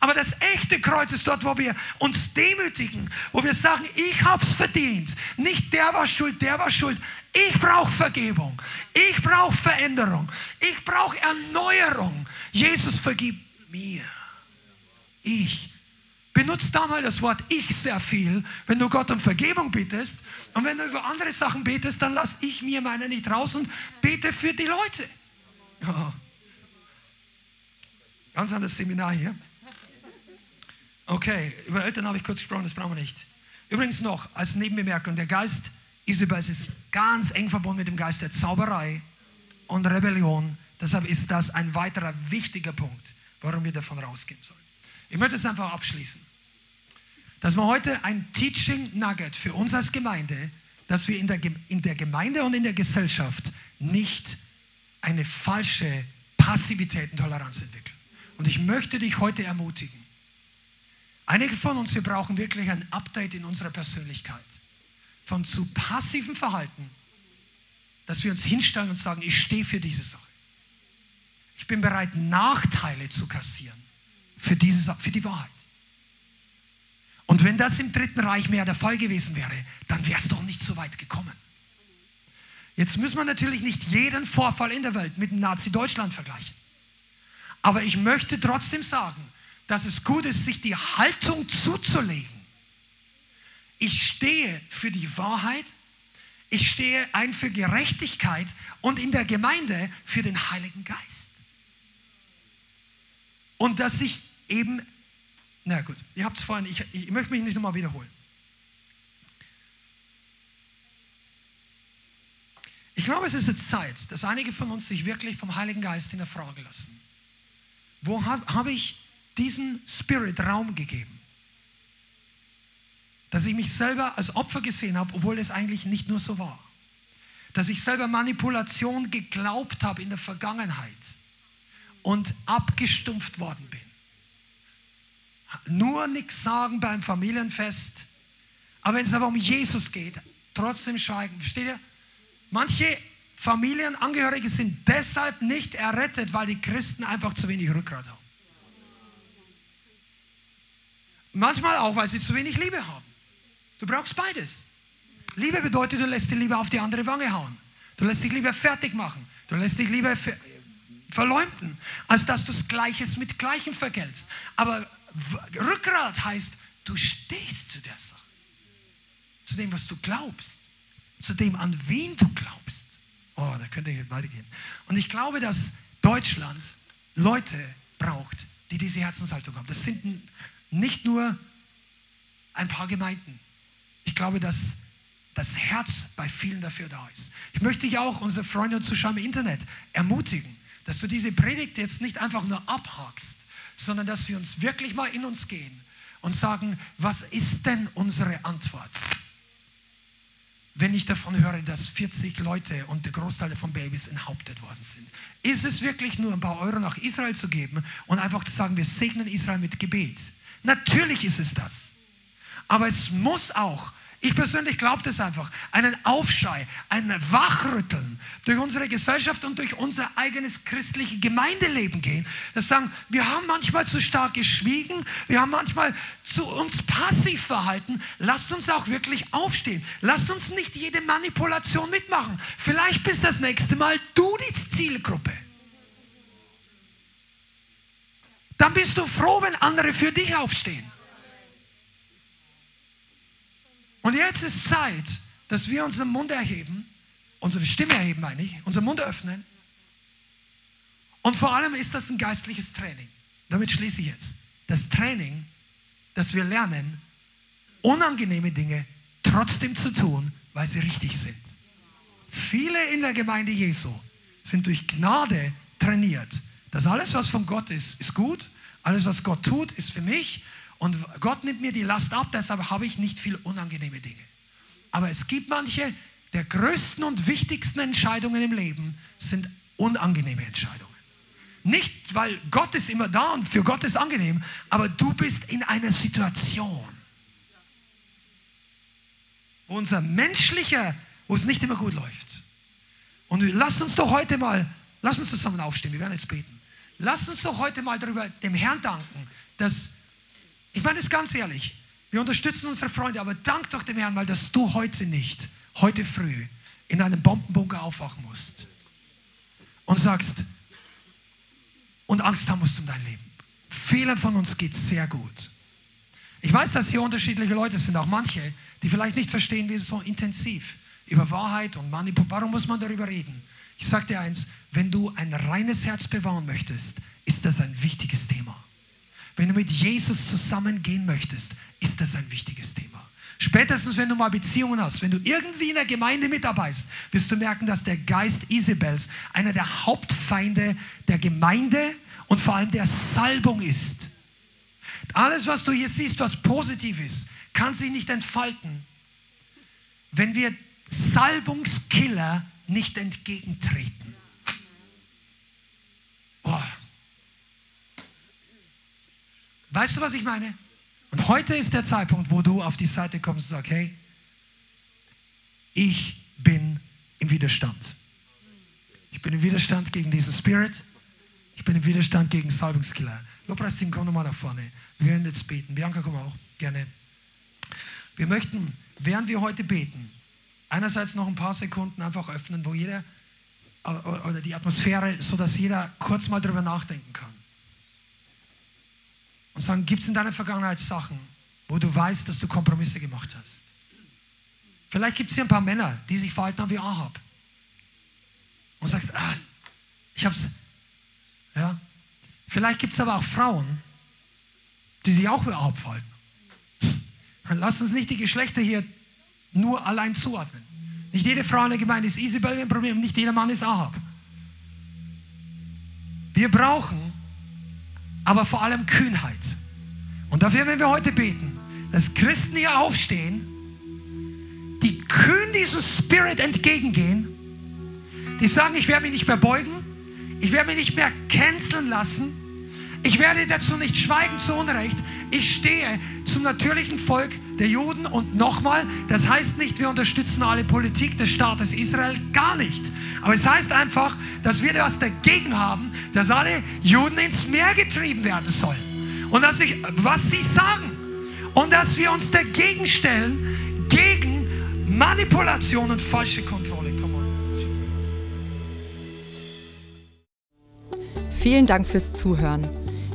Aber das echte Kreuz ist dort, wo wir uns demütigen, wo wir sagen, ich habe es verdient. Nicht der war schuld, der war schuld. Ich brauche Vergebung. Ich brauche Veränderung. Ich brauche Erneuerung. Jesus vergib mir. Ich. Benutzt da mal das Wort ich sehr viel, wenn du Gott um Vergebung bittest. Und wenn du über andere Sachen betest, dann lass ich mir meine nicht raus und bete für die Leute. Oh. Ganz anderes Seminar hier. Okay, über Eltern habe ich kurz gesprochen, das brauchen wir nicht. Übrigens noch als Nebenbemerkung, der Geist Isabels ist ganz eng verbunden mit dem Geist der Zauberei und Rebellion. Deshalb ist das ein weiterer wichtiger Punkt, warum wir davon rausgehen sollen. Ich möchte es einfach abschließen. Dass wir heute ein Teaching Nugget für uns als Gemeinde, dass wir in der, in der Gemeinde und in der Gesellschaft nicht eine falsche Passivität und Toleranz entwickeln. Und ich möchte dich heute ermutigen, Einige von uns, wir brauchen wirklich ein Update in unserer Persönlichkeit. Von zu passivem Verhalten, dass wir uns hinstellen und sagen, ich stehe für diese Sache. Ich bin bereit, Nachteile zu kassieren für, diese, für die Wahrheit. Und wenn das im Dritten Reich mehr der Fall gewesen wäre, dann wäre es doch nicht so weit gekommen. Jetzt müssen wir natürlich nicht jeden Vorfall in der Welt mit dem Nazi-Deutschland vergleichen. Aber ich möchte trotzdem sagen, dass es gut ist, sich die Haltung zuzulegen. ich stehe für die Wahrheit, ich stehe ein für Gerechtigkeit und in der Gemeinde für den Heiligen Geist. Und dass ich eben, na gut, ihr habt es vorhin, ich, ich möchte mich nicht nochmal wiederholen. Ich glaube, es ist jetzt Zeit, dass einige von uns sich wirklich vom Heiligen Geist hinterfragen lassen. Wo habe hab ich diesen Spirit Raum gegeben? Dass ich mich selber als Opfer gesehen habe, obwohl es eigentlich nicht nur so war. Dass ich selber Manipulation geglaubt habe in der Vergangenheit und abgestumpft worden bin. Nur nichts sagen beim Familienfest. Aber wenn es aber um Jesus geht, trotzdem schweigen. Versteht ihr? Manche Familienangehörige sind deshalb nicht errettet, weil die Christen einfach zu wenig Rückgrat haben. Manchmal auch, weil sie zu wenig Liebe haben. Du brauchst beides. Liebe bedeutet, du lässt dich lieber auf die andere Wange hauen. Du lässt dich lieber fertig machen. Du lässt dich lieber ver verleumden, als dass du das Gleiches mit Gleichem vergeltst. Aber Rückgrat heißt, du stehst zu der Sache. Zu dem, was du glaubst. Zu dem, an wen du glaubst. Oh, da könnte ich weitergehen. Und ich glaube, dass Deutschland Leute braucht, die diese Herzenshaltung haben. Das sind nicht nur ein paar Gemeinden. Ich glaube, dass das Herz bei vielen dafür da ist. Ich möchte dich auch, unsere Freunde und Zuschauer im Internet, ermutigen, dass du diese Predigt jetzt nicht einfach nur abhakst, sondern dass wir uns wirklich mal in uns gehen und sagen, was ist denn unsere Antwort? Wenn ich davon höre, dass 40 Leute und der Großteil von Babys enthauptet worden sind. Ist es wirklich nur ein paar Euro nach Israel zu geben und einfach zu sagen, wir segnen Israel mit Gebet? Natürlich ist es das. Aber es muss auch ich persönlich glaube das einfach. Einen Aufschrei, ein Wachrütteln durch unsere Gesellschaft und durch unser eigenes christliches Gemeindeleben gehen. Das sagen, wir haben manchmal zu stark geschwiegen, wir haben manchmal zu uns passiv verhalten. Lasst uns auch wirklich aufstehen. Lasst uns nicht jede Manipulation mitmachen. Vielleicht bist das nächste Mal du die Zielgruppe. Dann bist du froh, wenn andere für dich aufstehen. Und jetzt ist Zeit, dass wir unseren Mund erheben, unsere Stimme erheben, meine ich, unseren Mund öffnen. Und vor allem ist das ein geistliches Training. Damit schließe ich jetzt. Das Training, dass wir lernen, unangenehme Dinge trotzdem zu tun, weil sie richtig sind. Viele in der Gemeinde Jesu sind durch Gnade trainiert, dass alles, was von Gott ist, ist gut. Alles, was Gott tut, ist für mich. Und Gott nimmt mir die Last ab, deshalb habe ich nicht viel unangenehme Dinge. Aber es gibt manche der größten und wichtigsten Entscheidungen im Leben sind unangenehme Entscheidungen. Nicht, weil Gott ist immer da und für Gott ist angenehm, aber du bist in einer Situation, wo unser menschlicher, wo es nicht immer gut läuft. Und lasst uns doch heute mal, lasst uns zusammen aufstehen, wir werden jetzt beten. Lasst uns doch heute mal darüber dem Herrn danken, dass ich meine es ganz ehrlich. Wir unterstützen unsere Freunde, aber dank doch dem Herrn mal, dass du heute nicht, heute früh, in einem Bombenbunker aufwachen musst und sagst und Angst haben musst um dein Leben. Vielen von uns geht es sehr gut. Ich weiß, dass hier unterschiedliche Leute sind, auch manche, die vielleicht nicht verstehen, wie es so intensiv über Wahrheit und Manipulation, warum muss man darüber reden? Ich sage dir eins, wenn du ein reines Herz bewahren möchtest, ist das ein wichtiges Thema. Wenn du mit Jesus zusammengehen möchtest, ist das ein wichtiges Thema. Spätestens, wenn du mal Beziehungen hast, wenn du irgendwie in der Gemeinde mitarbeitest, wirst du merken, dass der Geist Isabels einer der Hauptfeinde der Gemeinde und vor allem der Salbung ist. Alles, was du hier siehst, was positiv ist, kann sich nicht entfalten, wenn wir Salbungskiller nicht entgegentreten. Boah. Weißt du, was ich meine? Und heute ist der Zeitpunkt, wo du auf die Seite kommst und sagst, hey, ich bin im Widerstand. Ich bin im Widerstand gegen diesen Spirit. Ich bin im Widerstand gegen Salbungskiller. Lobpreisteam, komm nochmal nach vorne. Wir werden jetzt beten. Bianca, komm auch gerne. Wir möchten, während wir heute beten, einerseits noch ein paar Sekunden einfach öffnen, wo jeder, oder die Atmosphäre, so dass jeder kurz mal drüber nachdenken kann und sagen, gibt es in deiner Vergangenheit Sachen, wo du weißt, dass du Kompromisse gemacht hast? Vielleicht gibt es hier ein paar Männer, die sich verhalten haben wie Ahab. Und sagst, ah, ich hab's. Ja. Vielleicht gibt es aber auch Frauen, die sich auch wie Ahab verhalten. Lass uns nicht die Geschlechter hier nur allein zuordnen. Nicht jede Frau in der Gemeinde ist Isabel ein Problem, nicht jeder Mann ist Ahab. Wir brauchen aber vor allem Kühnheit. Und dafür werden wir heute beten, dass Christen hier aufstehen, die kühn diesem Spirit entgegengehen, die sagen, ich werde mich nicht mehr beugen, ich werde mich nicht mehr canceln lassen, ich werde dazu nicht schweigen zu Unrecht, ich stehe zum natürlichen Volk der Juden und nochmal, das heißt nicht, wir unterstützen alle Politik des Staates Israel, gar nicht. Aber es heißt einfach, dass wir was dagegen haben, dass alle Juden ins Meer getrieben werden sollen. Und dass ich, was sie sagen. Und dass wir uns dagegen stellen, gegen Manipulation und falsche Kontrolle. Vielen Dank fürs Zuhören.